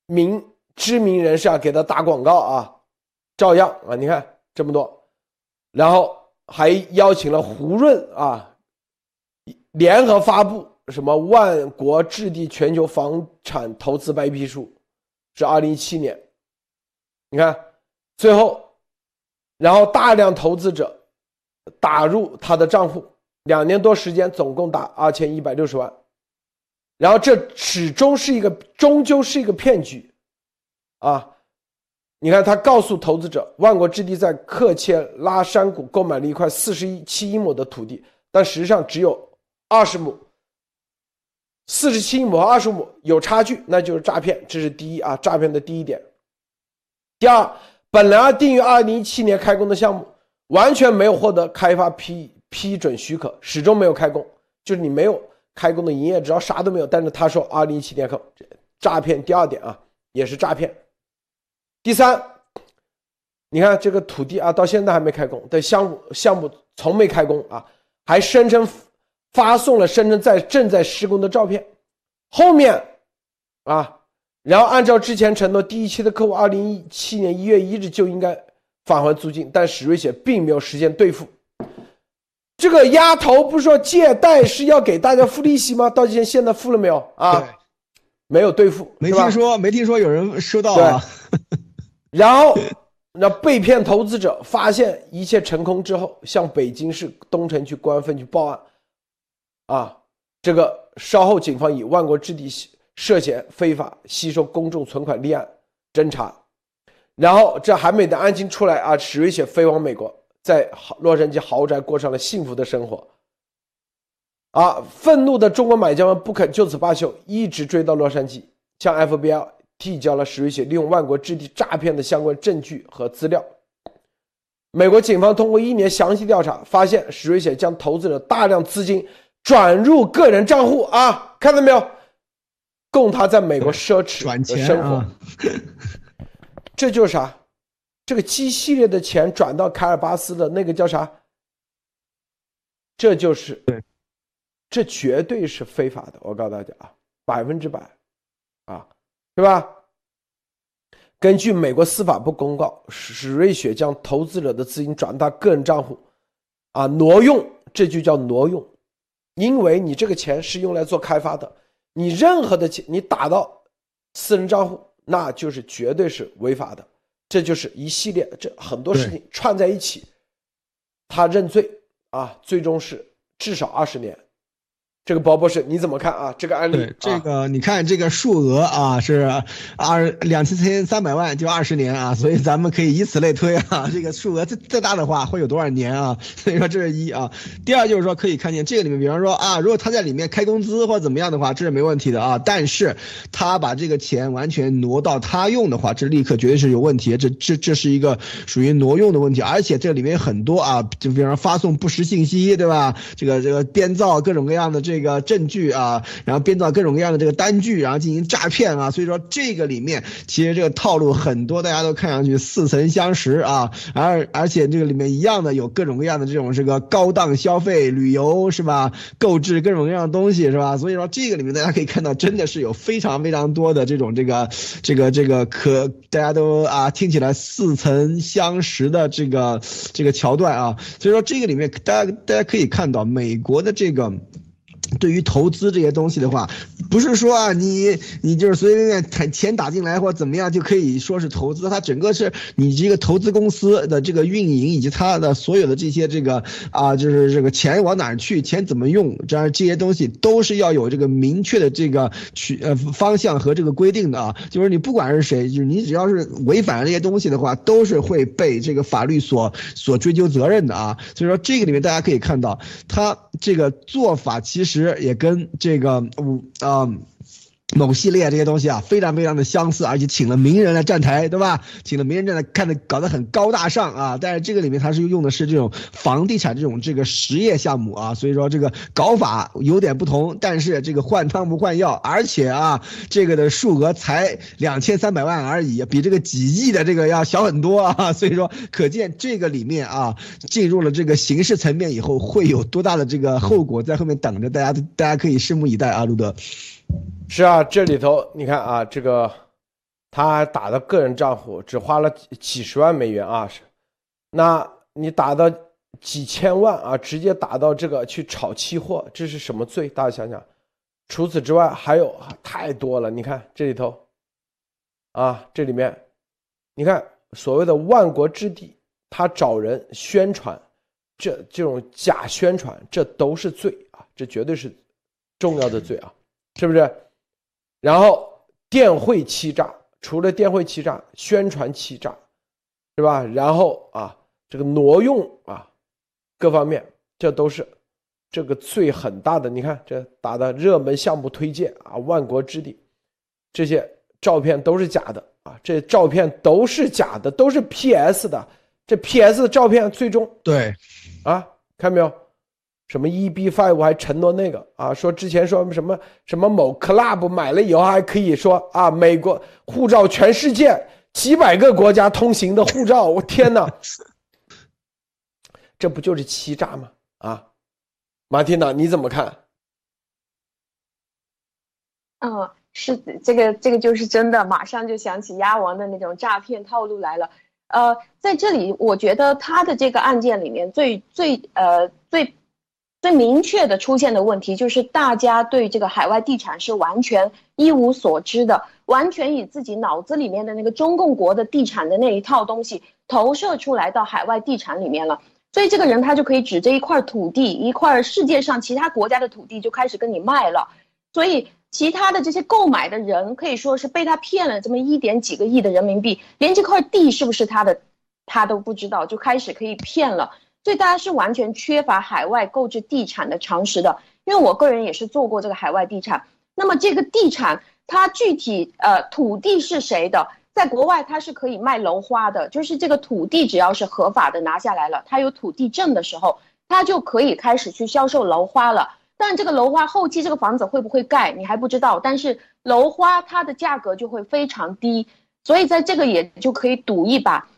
名知名人士啊，给他打广告啊，照样啊，你看这么多，然后还邀请了胡润啊。联合发布什么万国置地全球房产投资白皮书，是二零一七年。你看，最后，然后大量投资者打入他的账户，两年多时间，总共打二千一百六十万。然后这始终是一个，终究是一个骗局，啊！你看，他告诉投资者，万国置地在克切拉山谷购买了一块四十一七英亩的土地，但实际上只有。二十亩，四十七亩和二十亩有差距，那就是诈骗。这是第一啊，诈骗的第一点。第二，本来定于二零一七年开工的项目，完全没有获得开发批批准许可，始终没有开工，就是你没有开工的营业执照，啥都没有。但是他说二零一七年开，诈骗。第二点啊，也是诈骗。第三，你看这个土地啊，到现在还没开工，的项目项目从没开工啊，还声称。发送了深圳在正在施工的照片，后面，啊，然后按照之前承诺，第一期的客户二零一七年一月一日就应该返还租金，但史瑞雪并没有实现兑付。这个丫头不是说借贷是要给大家付利息吗？到现现在付了没有啊？没有兑付，没听说，没听说有人收到啊。然后，那被骗投资者发现一切成空之后，向北京市东城区公安分局报案。啊，这个稍后警方以万国置地涉嫌非法吸收公众存款立案侦查，然后这韩美的案情出来啊，史瑞雪飞往美国，在洛杉矶豪宅过上了幸福的生活。啊，愤怒的中国买家们不肯就此罢休，一直追到洛杉矶，向 FBI 递交了史瑞雪利用万国置地诈骗的相关证据和资料。美国警方通过一年详细调查，发现史瑞雪将投资者大量资金。转入个人账户啊，看到没有？供他在美国奢侈的生活。[laughs] 这就是啥？这个 G 系列的钱转到凯尔巴斯的那个叫啥？这就是这绝对是非法的。我告诉大家啊，百分之百啊，是吧？根据美国司法部公告，史瑞雪将投资者的资金转到个人账户，啊，挪用，这就叫挪用。因为你这个钱是用来做开发的，你任何的钱你打到私人账户，那就是绝对是违法的。这就是一系列这很多事情串在一起，他认罪啊，最终是至少二十年。这个包博士你怎么看啊？这个案例，这个你看这个数额啊是二两千三百万就二十年啊，所以咱们可以以此类推啊。这个数额再再大的话会有多少年啊？[laughs] 所以说这是一啊。第二就是说可以看见这个里面，比方说啊，如果他在里面开工资或者怎么样的话，这是没问题的啊。但是他把这个钱完全挪到他用的话，这立刻绝对是有问题。这这这是一个属于挪用的问题，而且这里面很多啊，就比方说发送不实信息，对吧？这个这个编造各种各样的这。这个证据啊，然后编造各种各样的这个单据，然后进行诈骗啊，所以说这个里面其实这个套路很多，大家都看上去似曾相识啊，而而且这个里面一样的有各种各样的这种这个高档消费、旅游是吧？购置各种各样的东西是吧？所以说这个里面大家可以看到，真的是有非常非常多的这种这个这个这个可大家都啊听起来似曾相识的这个这个桥段啊，所以说这个里面大家大家可以看到美国的这个。对于投资这些东西的话，不是说啊，你你就是随随便便钱打进来或怎么样就可以说是投资，它整个是你这个投资公司的这个运营以及它的所有的这些这个啊，就是这个钱往哪儿去，钱怎么用，这样这些东西都是要有这个明确的这个去呃方向和这个规定的啊。就是你不管是谁，就是你只要是违反了这些东西的话，都是会被这个法律所所追究责任的啊。所以说这个里面大家可以看到，他这个做法其实。也跟这个五啊。某系列这些东西啊，非常非常的相似，而且请了名人来站台，对吧？请了名人站台，看着搞得很高大上啊。但是这个里面它是用的是这种房地产这种这个实业项目啊，所以说这个搞法有点不同。但是这个换汤不换药，而且啊，这个的数额才两千三百万而已，比这个几亿的这个要小很多啊。所以说，可见这个里面啊，进入了这个刑事层面以后，会有多大的这个后果在后面等着大家，大家可以拭目以待啊，路德。是啊，这里头你看啊，这个他打的个人账户只花了几十万美元啊，是，那你打到几千万啊，直接打到这个去炒期货，这是什么罪？大家想想。除此之外还有太多了，你看这里头，啊，这里面，你看所谓的万国之地，他找人宣传，这这种假宣传，这都是罪啊，这绝对是重要的罪啊，是不是？然后电汇欺诈，除了电汇欺诈，宣传欺诈，是吧？然后啊，这个挪用啊，各方面这都是这个罪很大的。你看这打的热门项目推荐啊，万国之地，这些照片都是假的啊，这照片都是假的，都是 PS 的。这 PS 的照片最终对啊，看没有？什么 EB Five 还承诺那个啊？说之前说什么什么某 club 买了以后还可以说啊，美国护照全世界几百个国家通行的护照，我天哪，[laughs] 这不就是欺诈吗？啊，马蒂娜你怎么看？嗯，是这个这个就是真的，马上就想起鸭王的那种诈骗套路来了。呃，在这里我觉得他的这个案件里面最最呃最。最明确的出现的问题就是，大家对这个海外地产是完全一无所知的，完全以自己脑子里面的那个中共国的地产的那一套东西投射出来到海外地产里面了。所以这个人他就可以指着一块土地，一块世界上其他国家的土地就开始跟你卖了。所以其他的这些购买的人可以说是被他骗了这么一点几个亿的人民币，连这块地是不是他的，他都不知道，就开始可以骗了。所以大家是完全缺乏海外购置地产的常识的，因为我个人也是做过这个海外地产。那么这个地产它具体呃土地是谁的，在国外它是可以卖楼花的，就是这个土地只要是合法的拿下来了，它有土地证的时候，它就可以开始去销售楼花了。但这个楼花后期这个房子会不会盖你还不知道，但是楼花它的价格就会非常低，所以在这个也就可以赌一把。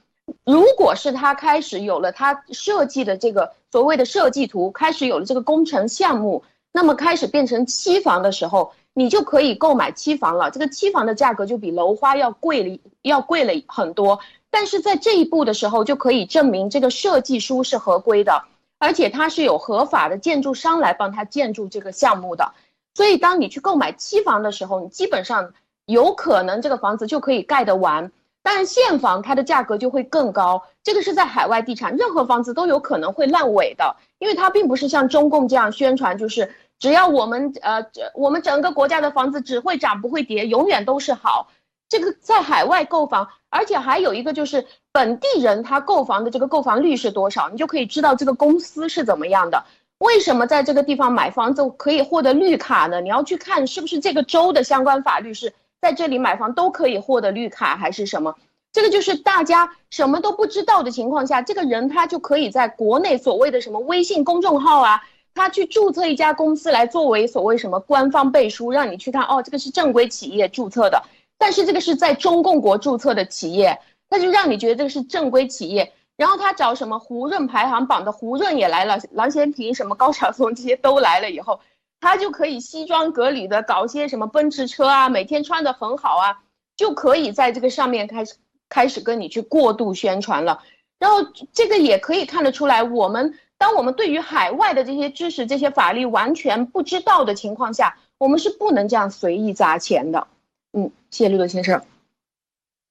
如果是他开始有了他设计的这个所谓的设计图，开始有了这个工程项目，那么开始变成期房的时候，你就可以购买期房了。这个期房的价格就比楼花要贵了，要贵了很多。但是在这一步的时候，就可以证明这个设计书是合规的，而且它是有合法的建筑商来帮他建筑这个项目的。所以，当你去购买期房的时候，你基本上有可能这个房子就可以盖得完。但现房它的价格就会更高，这个是在海外地产，任何房子都有可能会烂尾的，因为它并不是像中共这样宣传，就是只要我们呃，我们整个国家的房子只会涨不会跌，永远都是好。这个在海外购房，而且还有一个就是本地人他购房的这个购房率是多少，你就可以知道这个公司是怎么样的。为什么在这个地方买房子可以获得绿卡呢？你要去看是不是这个州的相关法律是。在这里买房都可以获得绿卡还是什么？这个就是大家什么都不知道的情况下，这个人他就可以在国内所谓的什么微信公众号啊，他去注册一家公司来作为所谓什么官方背书，让你去看哦，这个是正规企业注册的，但是这个是在中共国注册的企业，他就让你觉得这个是正规企业，然后他找什么胡润排行榜的胡润也来了，郎咸平什么高晓松这些都来了以后。他就可以西装革履的搞些什么奔驰车啊，每天穿的很好啊，就可以在这个上面开始开始跟你去过度宣传了。然后这个也可以看得出来，我们当我们对于海外的这些知识、这些法律完全不知道的情况下，我们是不能这样随意砸钱的。嗯，谢谢绿豆先生。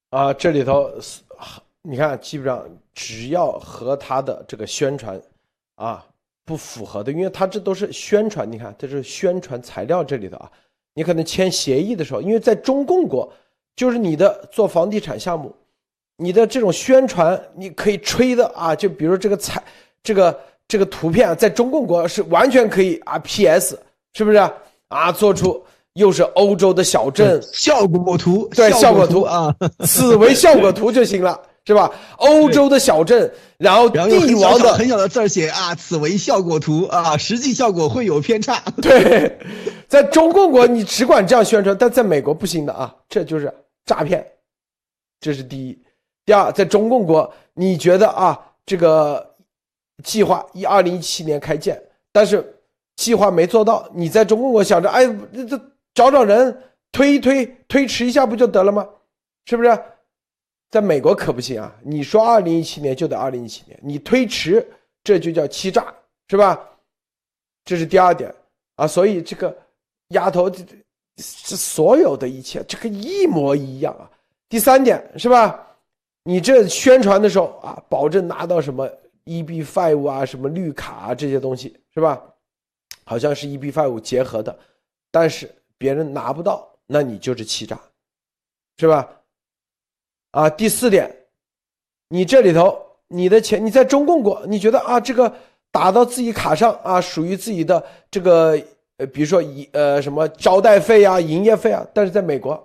啊，这里头你看，基本上只要和他的这个宣传啊。不符合的，因为它这都是宣传，你看这是宣传材料这里的啊。你可能签协议的时候，因为在中共国，就是你的做房地产项目，你的这种宣传你可以吹的啊。就比如这个彩，这个这个图片在中共国是完全可以啊，PS 是不是啊？做出又是欧洲的小镇，效果图，对效果图啊，此为效果图就行了，是吧？欧洲的小镇，然后帝王的很小的字儿写啊，此为效果图啊，实际效果会有偏差。[laughs] 对，在中共国你只管这样宣传，但在美国不行的啊，这就是诈骗，这是第一。第二，在中共国，你觉得啊，这个计划一二零一七年开建，但是计划没做到，你在中共国想着，哎，这。找找人推一推，推迟一下不就得了吗？是不是？在美国可不行啊！你说二零一七年就得二零一七年，你推迟这就叫欺诈，是吧？这是第二点啊！所以这个丫头，这这所有的一切，这个一模一样啊！第三点是吧？你这宣传的时候啊，保证拿到什么 EB five 啊，什么绿卡啊这些东西是吧？好像是 EB five 结合的，但是。别人拿不到，那你就是欺诈，是吧？啊，第四点，你这里头你的钱你在中共国，你觉得啊这个打到自己卡上啊，属于自己的这个呃，比如说一呃什么招待费啊、营业费啊，但是在美国，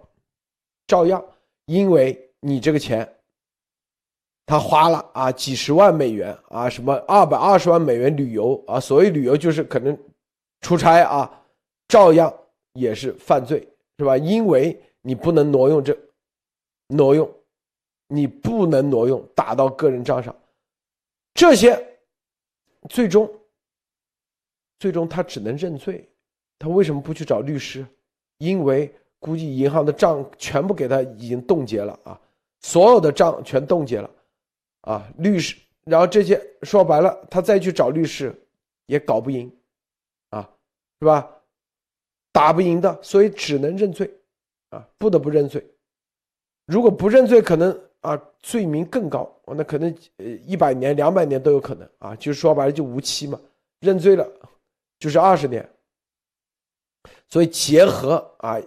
照样，因为你这个钱，他花了啊几十万美元啊，什么二百二十万美元旅游啊，所谓旅游就是可能出差啊，照样。也是犯罪，是吧？因为你不能挪用这，挪用，你不能挪用打到个人账上，这些，最终，最终他只能认罪。他为什么不去找律师？因为估计银行的账全部给他已经冻结了啊，所有的账全冻结了，啊，律师，然后这些说白了，他再去找律师也搞不赢，啊，是吧？打不赢的，所以只能认罪，啊，不得不认罪。如果不认罪，可能啊罪名更高，那可能呃一百年、两百年都有可能啊。就是说白了就无期嘛，认罪了就是二十年。所以结合啊，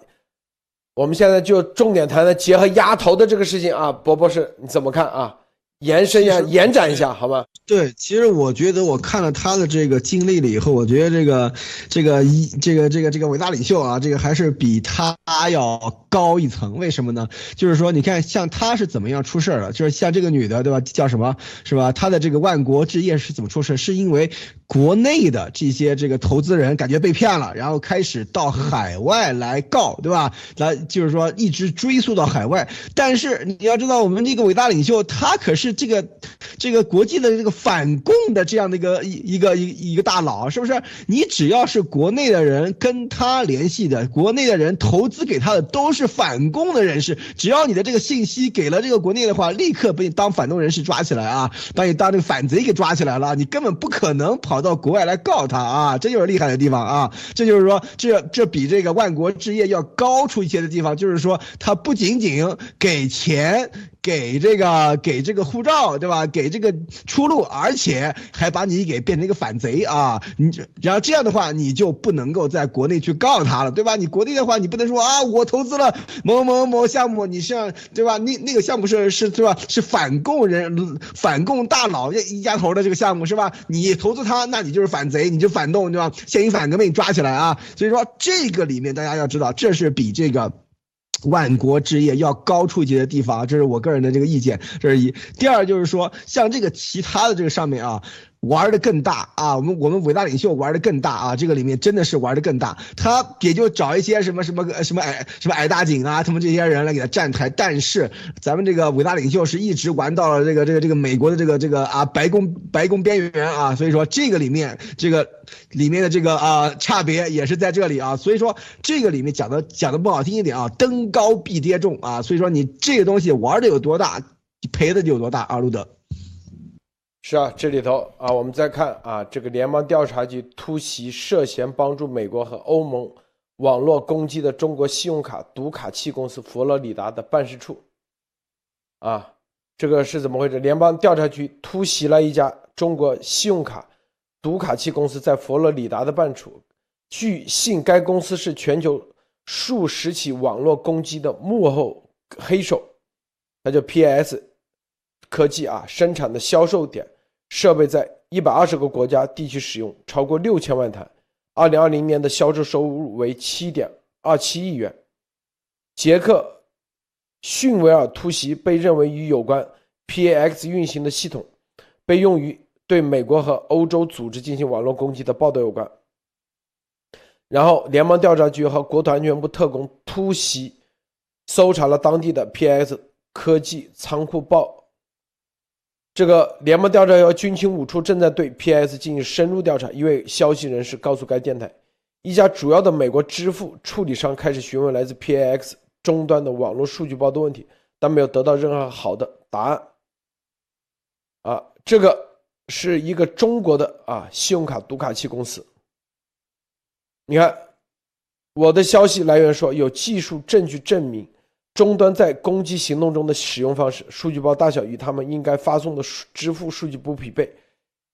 我们现在就重点谈谈结合鸭头的这个事情啊，博博士你怎么看啊？延伸一下，延展一下，好吧？对，其实我觉得我看了他的这个经历了以后，我觉得这个这个一这个这个这个伟大领袖啊，这个还是比他要高一层。为什么呢？就是说，你看像他是怎么样出事儿的？就是像这个女的，对吧？叫什么？是吧？她的这个万国置业是怎么出事？是因为国内的这些这个投资人感觉被骗了，然后开始到海外来告，对吧？来就是说一直追溯到海外。但是你要知道，我们这个伟大领袖他可是。这个，这个国际的这个反共的这样的一个一一个一一个大佬，是不是？你只要是国内的人跟他联系的，国内的人投资给他的都是反共的人士。只要你的这个信息给了这个国内的话，立刻被你当反动人士抓起来啊，把你当这个反贼给抓起来了。你根本不可能跑到国外来告他啊，这就是厉害的地方啊。这就是说，这这比这个万国置业要高出一些的地方，就是说他不仅仅给钱。给这个给这个护照对吧？给这个出路，而且还把你给变成一个反贼啊！你然后这样的话，你就不能够在国内去告他了，对吧？你国内的话，你不能说啊，我投资了某某某项目，你像对吧？那那个项目是是对吧？是反共人反共大佬一家头的这个项目是吧？你投资他，那你就是反贼，你就反动对吧？现行反革命抓起来啊！所以说这个里面大家要知道，这是比这个。万国之业要高出一些的地方，这是我个人的这个意见。这是一。第二就是说，像这个其他的这个上面啊。玩的更大啊！我们我们伟大领袖玩的更大啊！这个里面真的是玩的更大，他也就找一些什么什么个什么矮什么矮大紧啊，他们这些人来给他站台。但是咱们这个伟大领袖是一直玩到了这个这个这个美国的这个这个啊白宫白宫边缘啊，所以说这个里面这个里面的这个啊差别也是在这里啊，所以说这个里面讲的讲的不好听一点啊，登高必跌重啊，所以说你这个东西玩的有多大，赔的就有多大啊，路德。是啊，这里头啊，我们再看啊，这个联邦调查局突袭涉嫌帮助美国和欧盟网络攻击的中国信用卡读卡器公司佛罗里达的办事处。啊，这个是怎么回事？联邦调查局突袭了一家中国信用卡读卡器公司在佛罗里达的办处，据信该公司是全球数十起网络攻击的幕后黑手，它叫 PS。科技啊，生产的销售点设备在一百二十个国家地区使用，超过六千万台。二零二零年的销售收入为七点二七亿元。杰克逊维尔突袭被认为与有关 PAX 运行的系统被用于对美国和欧洲组织进行网络攻击的报道有关。然后，联邦调查局和国土安全部特工突袭，搜查了当地的 PAX 科技仓库报。这个联邦调查局军情五处正在对 PS 进行深入调查。一位消息人士告诉该电台，一家主要的美国支付处理商开始询问来自 PAX 终端的网络数据包的问题，但没有得到任何好的答案。啊，这个是一个中国的啊信用卡读卡器公司。你看，我的消息来源说有技术证据证明。终端在攻击行动中的使用方式，数据包大小与他们应该发送的支付数据不匹配，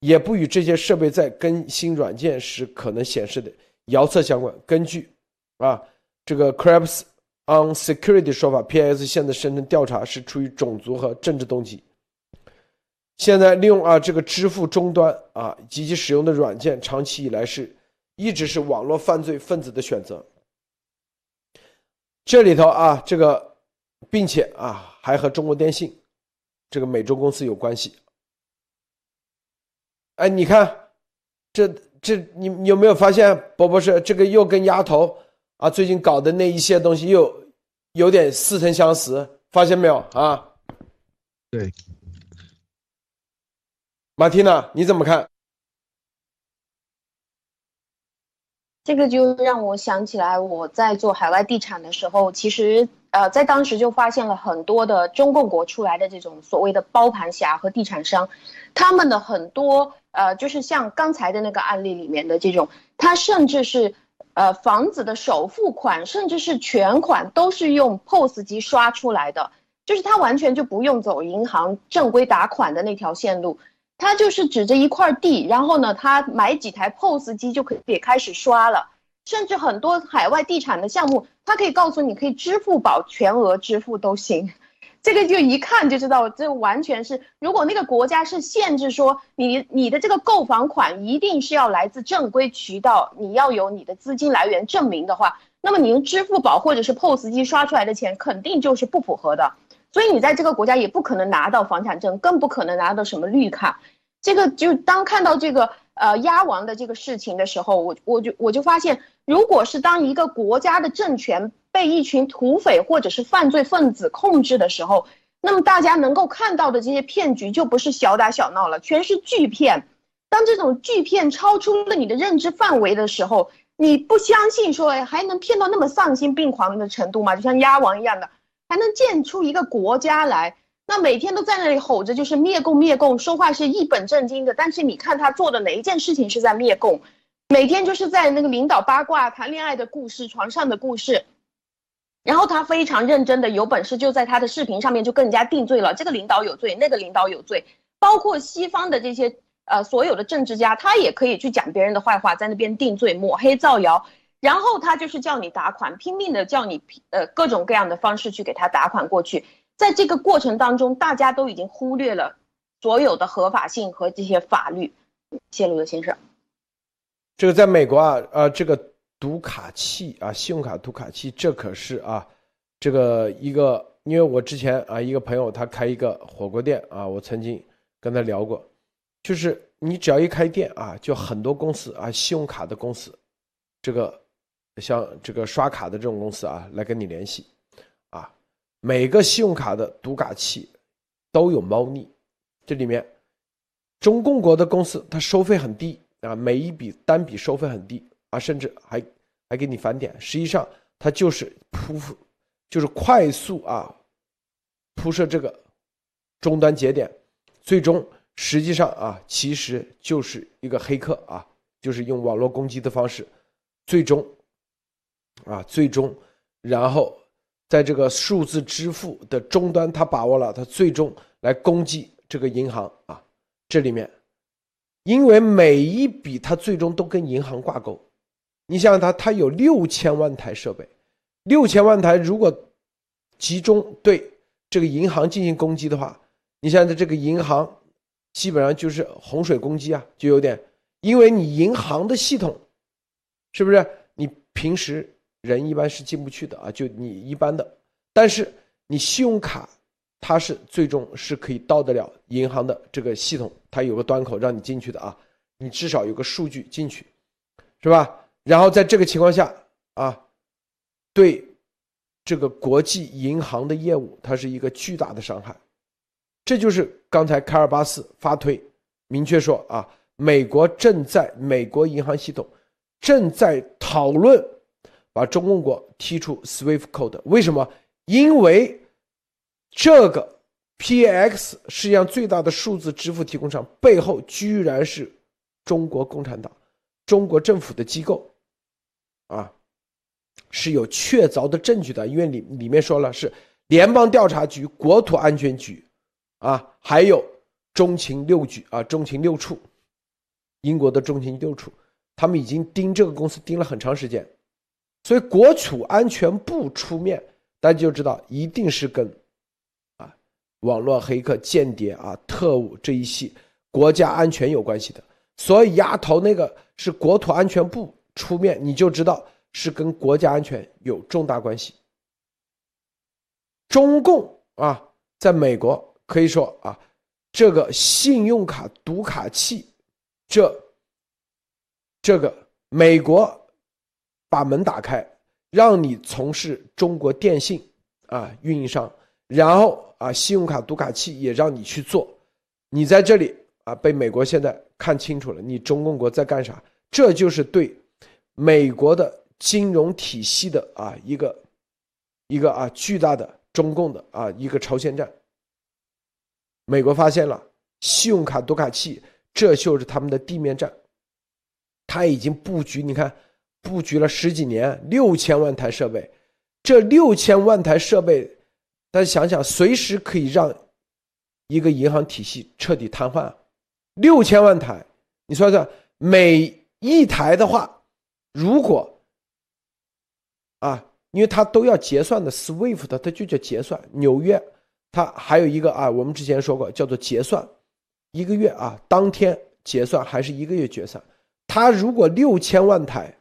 也不与这些设备在更新软件时可能显示的遥测相关。根据啊这个 Crabs on Security 说法，P.S. 现在声称调查是出于种族和政治动机。现在利用啊这个支付终端啊及其使用的软件，长期以来是一直是网络犯罪分子的选择。这里头啊，这个，并且啊，还和中国电信这个美洲公司有关系。哎，你看，这这，你你有没有发现，博博士这个又跟丫头啊最近搞的那一些东西又有点似曾相识，发现没有啊？对，马蒂娜，你怎么看？这个就让我想起来，我在做海外地产的时候，其实呃，在当时就发现了很多的中共国出来的这种所谓的包盘侠和地产商，他们的很多呃，就是像刚才的那个案例里面的这种，他甚至是呃房子的首付款，甚至是全款都是用 POS 机刷出来的，就是他完全就不用走银行正规打款的那条线路。他就是指着一块地，然后呢，他买几台 POS 机就可以开始刷了。甚至很多海外地产的项目，他可以告诉你可以支付宝全额支付都行。这个就一看就知道，这完全是如果那个国家是限制说你你的这个购房款一定是要来自正规渠道，你要有你的资金来源证明的话，那么你用支付宝或者是 POS 机刷出来的钱肯定就是不符合的。所以你在这个国家也不可能拿到房产证，更不可能拿到什么绿卡。这个就当看到这个呃鸭王的这个事情的时候，我我就我就发现，如果是当一个国家的政权被一群土匪或者是犯罪分子控制的时候，那么大家能够看到的这些骗局就不是小打小闹了，全是巨骗。当这种巨骗超出了你的认知范围的时候，你不相信说哎还能骗到那么丧心病狂的程度吗？就像鸭王一样的。还能建出一个国家来，那每天都在那里吼着就是灭共灭共，说话是一本正经的。但是你看他做的哪一件事情是在灭共？每天就是在那个领导八卦、谈恋爱的故事、床上的故事。然后他非常认真的，有本事就在他的视频上面就更加定罪了。这个领导有罪，那个领导有罪，包括西方的这些呃所有的政治家，他也可以去讲别人的坏话，在那边定罪、抹黑、造谣。然后他就是叫你打款，拼命的叫你呃各种各样的方式去给他打款过去，在这个过程当中，大家都已经忽略了所有的合法性和这些法律。谢鲁德先生，这个在美国啊，呃，这个读卡器啊，信用卡读卡器，这可是啊，这个一个，因为我之前啊，一个朋友他开一个火锅店啊，我曾经跟他聊过，就是你只要一开店啊，就很多公司啊，信用卡的公司，这个。像这个刷卡的这种公司啊，来跟你联系，每个信用卡的读卡器都有猫腻，这里面中共国的公司它收费很低啊，每一笔单笔收费很低啊，甚至还还给你返点，实际上它就是铺，就是快速啊铺设这个终端节点，最终实际上啊其实就是一个黑客啊，就是用网络攻击的方式，最终。啊，最终，然后在这个数字支付的终端，他把握了，他最终来攻击这个银行啊。这里面，因为每一笔他最终都跟银行挂钩。你想想，他他有六千万台设备，六千万台如果集中对这个银行进行攻击的话，你想想这个银行基本上就是洪水攻击啊，就有点，因为你银行的系统是不是你平时？人一般是进不去的啊，就你一般的。但是你信用卡，它是最终是可以到得了银行的这个系统，它有个端口让你进去的啊，你至少有个数据进去，是吧？然后在这个情况下啊，对这个国际银行的业务，它是一个巨大的伤害。这就是刚才凯尔巴斯发推，明确说啊，美国正在美国银行系统正在讨论。把中共国踢出 SWIFT code，为什么？因为这个 PX 世界上最大的数字支付提供商背后居然是中国共产党、中国政府的机构，啊，是有确凿的证据的。因为里里面说了是联邦调查局、国土安全局，啊，还有中情六局啊，中情六处，英国的中情六处，他们已经盯这个公司盯了很长时间。所以，国土安全部出面，大家就知道一定是跟啊网络黑客、间谍啊、特务这一系国家安全有关系的。所以，丫头那个是国土安全部出面，你就知道是跟国家安全有重大关系。中共啊，在美国可以说啊，这个信用卡读卡器，这这个美国。把门打开，让你从事中国电信啊运营商，然后啊信用卡读卡器也让你去做，你在这里啊被美国现在看清楚了，你中共国在干啥？这就是对美国的金融体系的啊一个一个啊巨大的中共的啊一个朝鲜战。美国发现了信用卡读卡器，这就是他们的地面战，他已经布局，你看。布局了十几年，六千万台设备，这六千万台设备，大家想想，随时可以让一个银行体系彻底瘫痪。六千万台，你算算，每一台的话，如果啊，因为它都要结算的，SWIFT 它就叫结算。纽约它还有一个啊，我们之前说过叫做结算，一个月啊，当天结算还是一个月结算？它如果六千万台。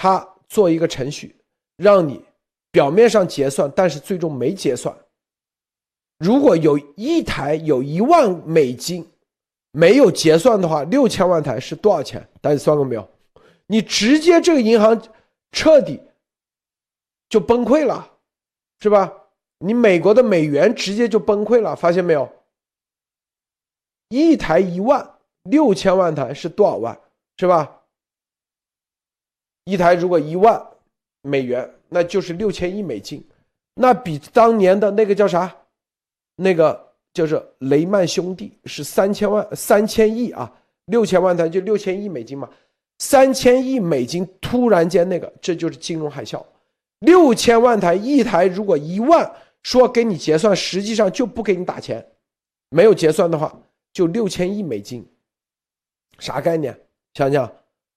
他做一个程序，让你表面上结算，但是最终没结算。如果有一台有一万美金没有结算的话，六千万台是多少钱？大家算过没有？你直接这个银行彻底就崩溃了，是吧？你美国的美元直接就崩溃了，发现没有？一台一万，六千万台是多少万？是吧？一台如果一万美元，那就是六千亿美金，那比当年的那个叫啥，那个就是雷曼兄弟是三千万三千亿啊，六千万台就六千亿美金嘛，三千亿美金突然间那个，这就是金融海啸，六千万台一台如果一万说给你结算，实际上就不给你打钱，没有结算的话就六千亿美金，啥概念？想想，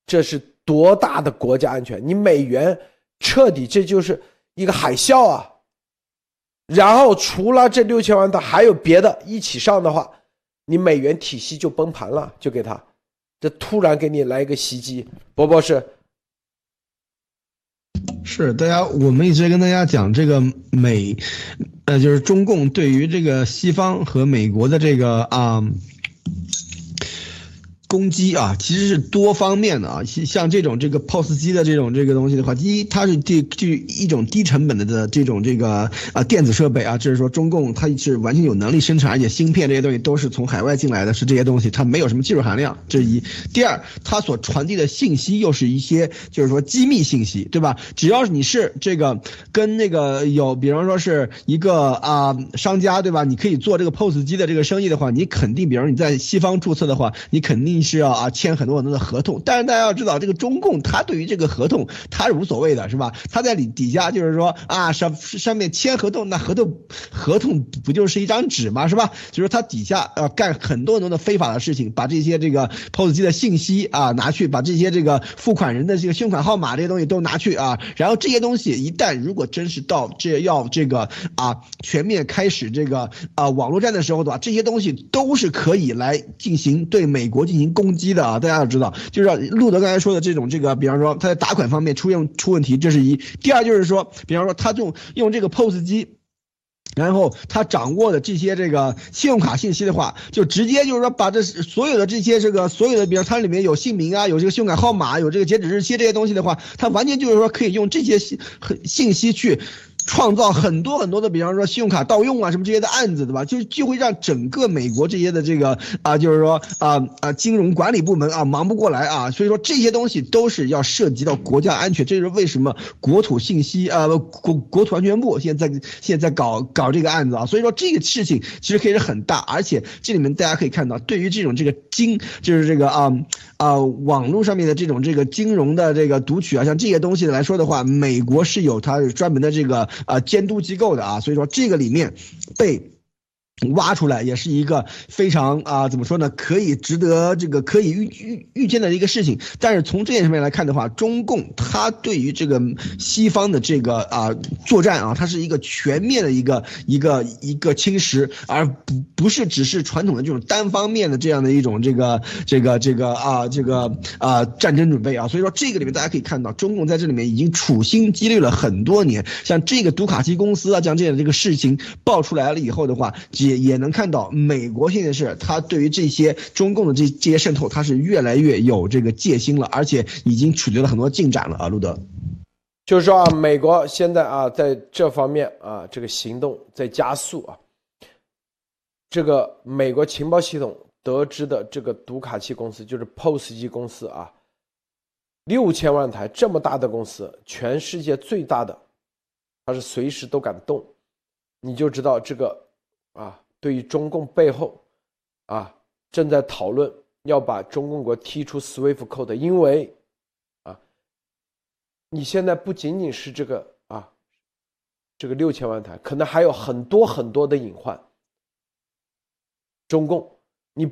这是。多大的国家安全？你美元彻底，这就是一个海啸啊！然后除了这六千万的，还有别的一起上的话，你美元体系就崩盘了。就给他，这突然给你来一个袭击，波波是是大家，我们一直跟大家讲这个美，呃，就是中共对于这个西方和美国的这个啊。攻击啊，其实是多方面的啊，像像这种这个 POS 机的这种这个东西的话，第一，它是这这一种低成本的的这种这个啊电子设备啊，就是说中共它是完全有能力生产，而且芯片这些东西都是从海外进来的，是这些东西它没有什么技术含量，这是一。第二，它所传递的信息又是一些就是说机密信息，对吧？只要你是这个跟那个有，比方说是一个啊商家，对吧？你可以做这个 POS 机的这个生意的话，你肯定，比方你在西方注册的话，你肯定。是要啊签很多很多的合同，但是大家要知道，这个中共他对于这个合同他是无所谓的，是吧？他在里底下就是说啊上上面签合同，那合同合同不就是一张纸吗？是吧？就是他底下要干很多很多的非法的事情，把这些这个 POS 机的信息啊拿去，把这些这个付款人的这个信用卡号码这些东西都拿去啊，然后这些东西一旦如果真是到这要这个啊全面开始这个啊网络战的时候的话，这些东西都是可以来进行对美国进行。攻击的啊，大家要知道，就是路德刚才说的这种这个，比方说他在打款方面出现出问题，这是一；第二就是说，比方说他用用这个 POS 机。然后他掌握的这些这个信用卡信息的话，就直接就是说把这所有的这些这个所有的，比如它里面有姓名啊，有这个信用卡号码，有这个截止日期这些东西的话，他完全就是说可以用这些信信息去。创造很多很多的，比方说信用卡盗用啊，什么这些的案子，对吧？就就会让整个美国这些的这个啊，就是说啊啊，金融管理部门啊忙不过来啊。所以说这些东西都是要涉及到国家安全，这就是为什么国土信息啊国国土安全部现在现在搞搞这个案子啊。所以说这个事情其实可以是很大，而且这里面大家可以看到，对于这种这个金，就是这个啊啊网络上面的这种这个金融的这个读取啊，像这些东西来说的话，美国是有它专门的这个。啊，监督机构的啊，所以说这个里面被。挖出来也是一个非常啊，怎么说呢？可以值得这个可以预预预见的一个事情。但是从这件事面来看的话，中共它对于这个西方的这个啊作战啊，它是一个全面的一个一个一个侵蚀，而不不是只是传统的这种单方面的这样的一种这个这个这个啊这个啊战争准备啊。所以说这个里面大家可以看到，中共在这里面已经处心积虑了很多年。像这个读卡器公司啊，像这样的这个事情爆出来了以后的话，也也也能看到，美国现在是它对于这些中共的这这些渗透，它是越来越有这个戒心了，而且已经取得了很多进展了啊，路德。就是说啊，美国现在啊，在这方面啊，这个行动在加速啊。这个美国情报系统得知的这个读卡器公司，就是 POS 机公司啊，六千万台这么大的公司，全世界最大的，它是随时都敢动，你就知道这个啊。对于中共背后，啊，正在讨论要把中共国踢出 SWIFT code，因为，啊，你现在不仅仅是这个啊，这个六千万台，可能还有很多很多的隐患。中共，你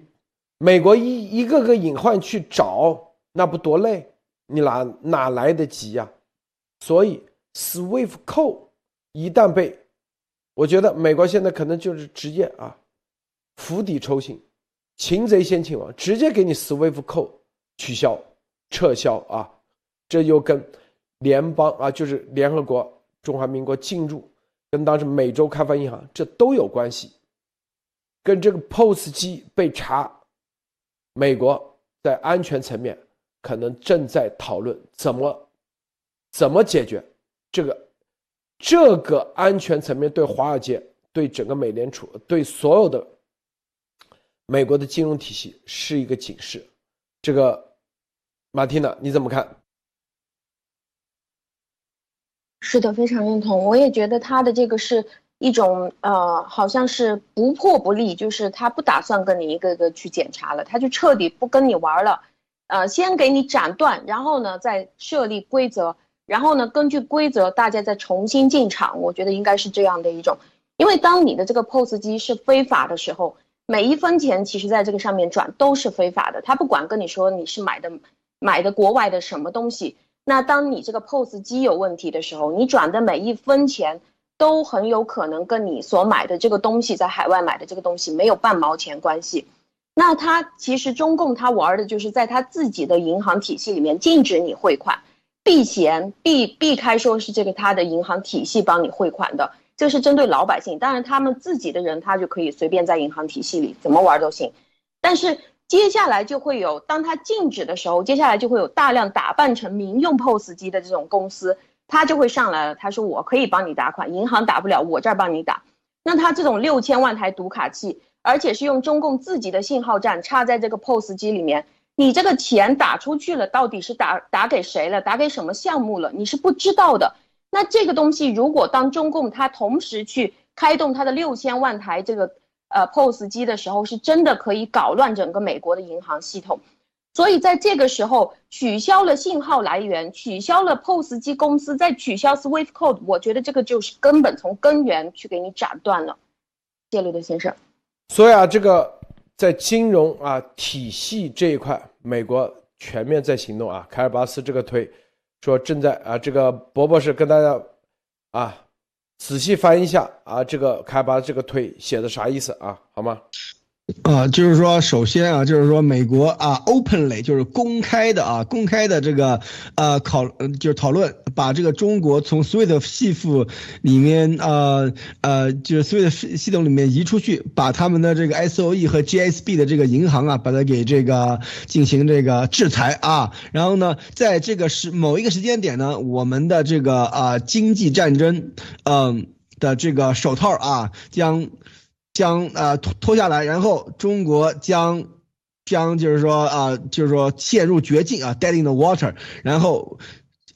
美国一一个个隐患去找，那不多累？你哪哪来得及呀？所以 SWIFT code 一旦被我觉得美国现在可能就是直接啊，釜底抽薪，擒贼先擒王，直接给你 SWIFT 扣取消、撤销啊，这又跟联邦啊，就是联合国、中华民国进入，跟当时美洲开发银行这都有关系，跟这个 POS 机被查，美国在安全层面可能正在讨论怎么怎么解决这个。这个安全层面对华尔街、对整个美联储、对所有的美国的金融体系是一个警示。这个马蒂娜，你怎么看？是的，非常认同。我也觉得他的这个是一种呃，好像是不破不立，就是他不打算跟你一个个去检查了，他就彻底不跟你玩了。呃，先给你斩断，然后呢，再设立规则。然后呢，根据规则，大家再重新进场，我觉得应该是这样的一种。因为当你的这个 POS 机是非法的时候，每一分钱其实在这个上面转都是非法的。他不管跟你说你是买的买的国外的什么东西，那当你这个 POS 机有问题的时候，你转的每一分钱都很有可能跟你所买的这个东西在海外买的这个东西没有半毛钱关系。那他其实中共他玩的就是在他自己的银行体系里面禁止你汇款。避嫌避避开说是这个他的银行体系帮你汇款的，这是针对老百姓。当然他们自己的人他就可以随便在银行体系里怎么玩都行。但是接下来就会有，当他禁止的时候，接下来就会有大量打扮成民用 POS 机的这种公司，他就会上来了。他说我可以帮你打款，银行打不了，我这儿帮你打。那他这种六千万台读卡器，而且是用中共自己的信号站插在这个 POS 机里面。你这个钱打出去了，到底是打打给谁了？打给什么项目了？你是不知道的。那这个东西，如果当中共它同时去开动它的六千万台这个呃 POS 机的时候，是真的可以搞乱整个美国的银行系统。所以在这个时候取消了信号来源，取消了 POS 机公司，再取消 SWIFT code，我觉得这个就是根本从根源去给你斩断了。谢雷德先生。所以啊，这个。在金融啊体系这一块，美国全面在行动啊。凯尔巴斯这个推说正在啊，这个博博士跟大家啊仔细翻一下啊，这个凯尔巴斯这个推写的啥意思啊？好吗？啊，就是说，首先啊，就是说，美国啊，openly 就是公开的啊，公开的这个呃考，就是讨论把这个中国从 SWIFT 系统里面呃呃，就是 SWIFT 系统里面移出去，把他们的这个 SOE 和 GSB 的这个银行啊，把它给这个进行这个制裁啊。然后呢，在这个时某一个时间点呢，我们的这个啊经济战争，嗯的这个手套啊将。将啊脱脱下来，然后中国将将就是说啊，就是说陷入绝境啊，dead in the water，然后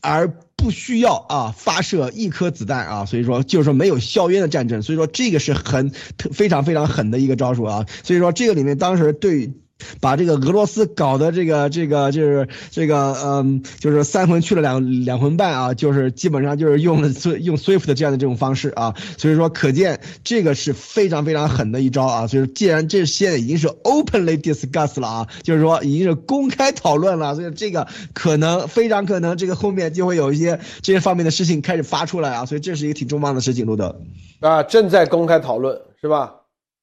而不需要啊发射一颗子弹啊，所以说就是说没有硝烟的战争，所以说这个是很非常非常狠的一个招数啊，所以说这个里面当时对。把这个俄罗斯搞的这个这个就是这个嗯，就是三魂去了两两魂半啊，就是基本上就是用了用 SWIFT 这样的这种方式啊，所以说可见这个是非常非常狠的一招啊。所以既然这现在已经是 openly discuss 了啊，就是说已经是公开讨论了，所以这个可能非常可能这个后面就会有一些这些方面的事情开始发出来啊，所以这是一个挺重磅的事情，路德啊，正在公开讨论是吧？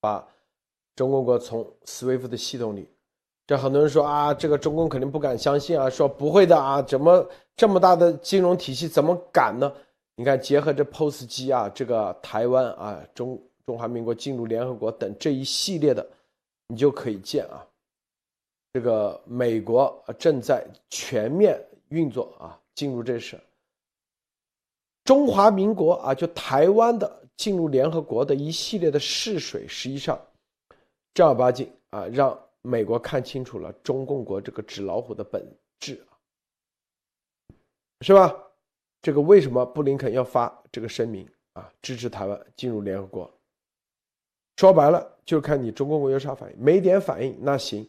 啊。中共国从 SWIFT 的系统里，这很多人说啊，这个中共肯定不敢相信啊，说不会的啊，怎么这么大的金融体系怎么敢呢？你看，结合这 POS 机啊，这个台湾啊，中中华民国进入联合国等这一系列的，你就可以见啊，这个美国正在全面运作啊，进入这事。中华民国啊，就台湾的进入联合国的一系列的试水，实际上。正儿八经啊，让美国看清楚了中共国这个纸老虎的本质啊，是吧？这个为什么布林肯要发这个声明啊，支持台湾进入联合国？说白了，就看你中共国有啥反应，没点反应那行，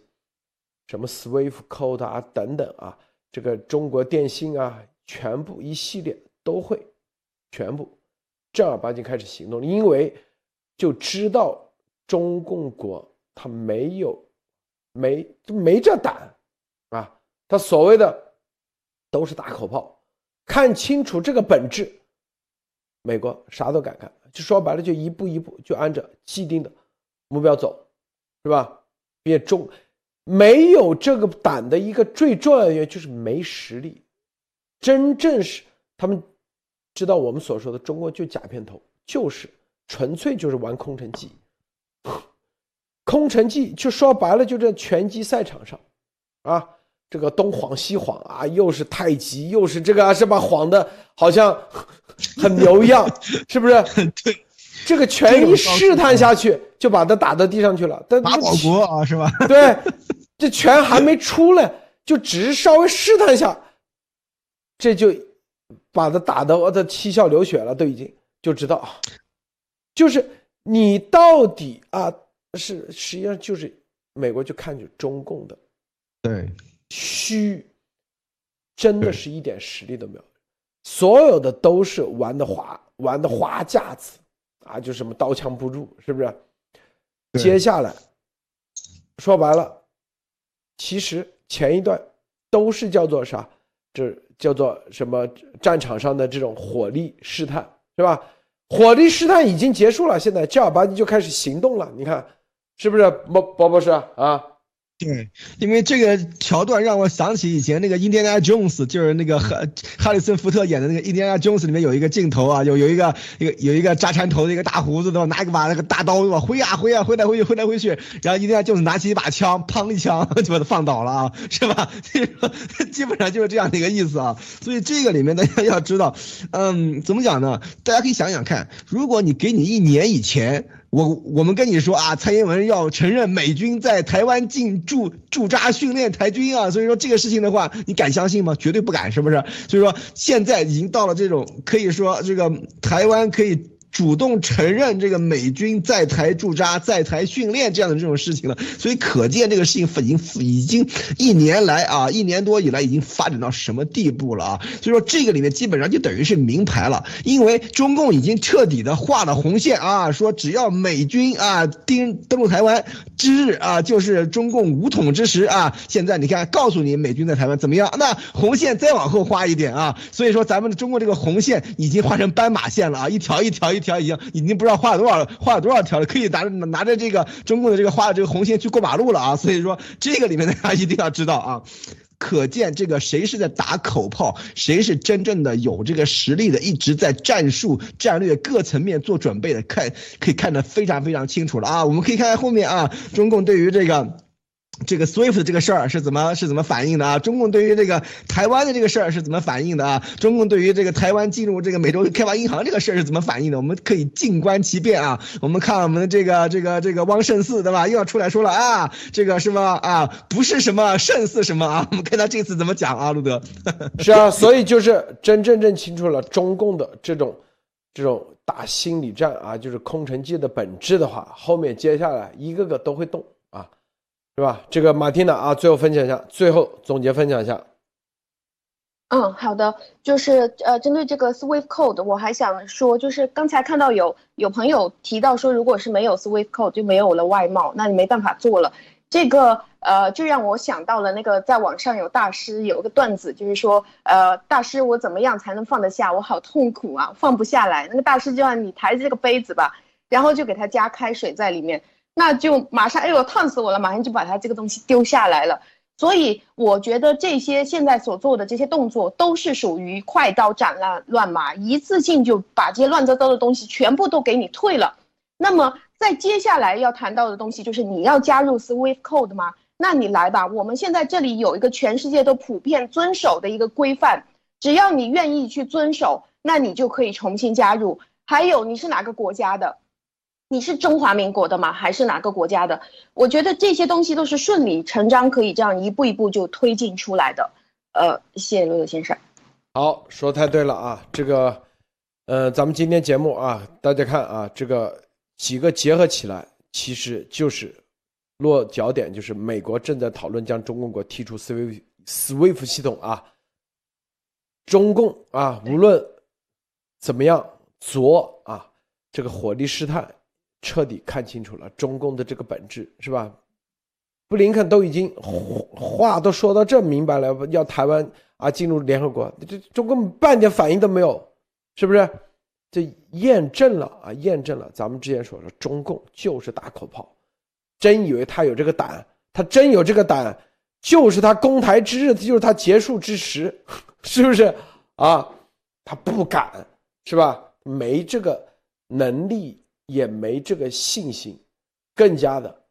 什么 SWIFT code 啊等等啊，这个中国电信啊，全部一系列都会全部正儿八经开始行动，因为就知道中共国。他没有，没就没这胆，啊，他所谓的都是大口炮，看清楚这个本质，美国啥都敢干，就说白了就一步一步就按着既定的目标走，是吧？别中没有这个胆的一个最重要的原因就是没实力，真正是他们知道我们所说的中国就假片头，就是纯粹就是玩空城计。空城计就说白了，就这拳击赛场上，啊，这个东晃西晃啊，又是太极，又是这个，是吧？晃的好像很牛一样，[laughs] 是不是？对，这个拳一试探下去，就把他打到地上去了。马保国啊，是吧？[laughs] 对，这拳还没出来，就只是稍微试探一下，这就把他打的我的七窍流血了，都已经就知道，就是你到底啊。是，实际上就是美国就看着中共的，对虚，真的是一点实力都没有，所有的都是玩的花，玩的花架子啊，就什么刀枪不入，是不是？接下来说白了，其实前一段都是叫做啥？这叫做什么？战场上的这种火力试探，是吧？火力试探已经结束了，现在正儿八经就开始行动了，你看。是不是包包博士啊？对，因为这个桥段让我想起以前那个《印第安纳 Jones》，就是那个哈哈里森福特演的那个《印第安纳 Jones》里面有一个镜头啊，有有一个一个有一个扎禅头的一个大胡子，对吧？拿一把那个大刀，对吧？挥啊挥啊挥来挥去挥来挥去，然后印第安纳 Jones 拿起一把枪，砰一枪就把他放倒了啊，是吧？基本上就是这样的一个意思啊。所以这个里面大家要知道，嗯，怎么讲呢？大家可以想想看，如果你给你一年以前。我我们跟你说啊，蔡英文要承认美军在台湾进驻驻扎训练台军啊，所以说这个事情的话，你敢相信吗？绝对不敢，是不是？所以说现在已经到了这种可以说这个台湾可以。主动承认这个美军在台驻扎、在台训练这样的这种事情了，所以可见这个事情已经已经一年来啊，一年多以来已经发展到什么地步了啊？所以说这个里面基本上就等于是明牌了，因为中共已经彻底的画了红线啊，说只要美军啊登登陆台湾之日啊，就是中共武统之时啊。现在你看，告诉你美军在台湾怎么样？那红线再往后画一点啊，所以说咱们的中国这个红线已经画成斑马线了啊，一条一条一。条已经已经不知道画了多少画了多少条了，可以拿着拿着这个中共的这个画的这个红线去过马路了啊！[laughs] 所以说这个里面大家一定要知道啊。可见这个谁是在打口炮，谁是真正的有这个实力的，一直在战术、战略各层面做准备的，看可以看得非常非常清楚了啊！我们可以看看后面啊，中共对于这个。这个 SWIFT 这个事儿是怎么是怎么反应的啊？中共对于这个台湾的这个事儿是怎么反应的啊？中共对于这个台湾进入这个美洲开发银行这个事儿是怎么反应的？我们可以静观其变啊！我们看我们的这个这个这个汪胜四对吧？又要出来说了啊，这个是吧？啊，不是什么胜似什么啊？我们看他这次怎么讲啊？路德，[laughs] 是啊，所以就是真正认清楚了中共的这种这种打心理战啊，就是空城计的本质的话，后面接下来一个个都会动。是吧？这个马蒂娜啊，最后分享一下，最后总结分享一下。嗯，好的，就是呃，针对这个 Swift Code，我还想说，就是刚才看到有有朋友提到说，如果是没有 Swift Code，就没有了外贸，那你没办法做了。这个呃，就让我想到了那个在网上有大师有个段子，就是说，呃，大师我怎么样才能放得下？我好痛苦啊，放不下来。那个大师就让你抬着这个杯子吧，然后就给他加开水在里面。那就马上，哎呦，烫死我了！马上就把它这个东西丢下来了。所以我觉得这些现在所做的这些动作，都是属于快刀斩乱乱麻，一次性就把这些乱糟糟的东西全部都给你退了。那么在接下来要谈到的东西，就是你要加入 Swift Code 吗？那你来吧，我们现在这里有一个全世界都普遍遵守的一个规范，只要你愿意去遵守，那你就可以重新加入。还有你是哪个国家的？你是中华民国的吗？还是哪个国家的？我觉得这些东西都是顺理成章，可以这样一步一步就推进出来的。呃，谢谢罗德先生。好，说太对了啊！这个，呃，咱们今天节目啊，大家看啊，这个几个结合起来，其实就是落脚点，就是美国正在讨论将中共国踢出 SWIFT SWIFT 系统啊。中共啊，无论怎么样左啊，这个火力试探。彻底看清楚了中共的这个本质，是吧？布林肯都已经话都说到这明白了，要台湾啊进入联合国，这中共半点反应都没有，是不是？这验证了啊，验证了咱们之前说的，中共就是打口炮，真以为他有这个胆，他真有这个胆，就是他攻台之日，就是他结束之时，[laughs] 是不是啊？他不敢，是吧？没这个能力。也没这个信心，更加的，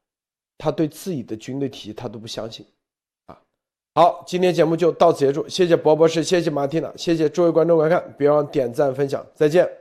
他对自己的军队体系他都不相信，啊，好，今天节目就到此结束，谢谢博博士，谢谢马蒂娜，谢谢诸位观众观看，别忘点赞分享，再见。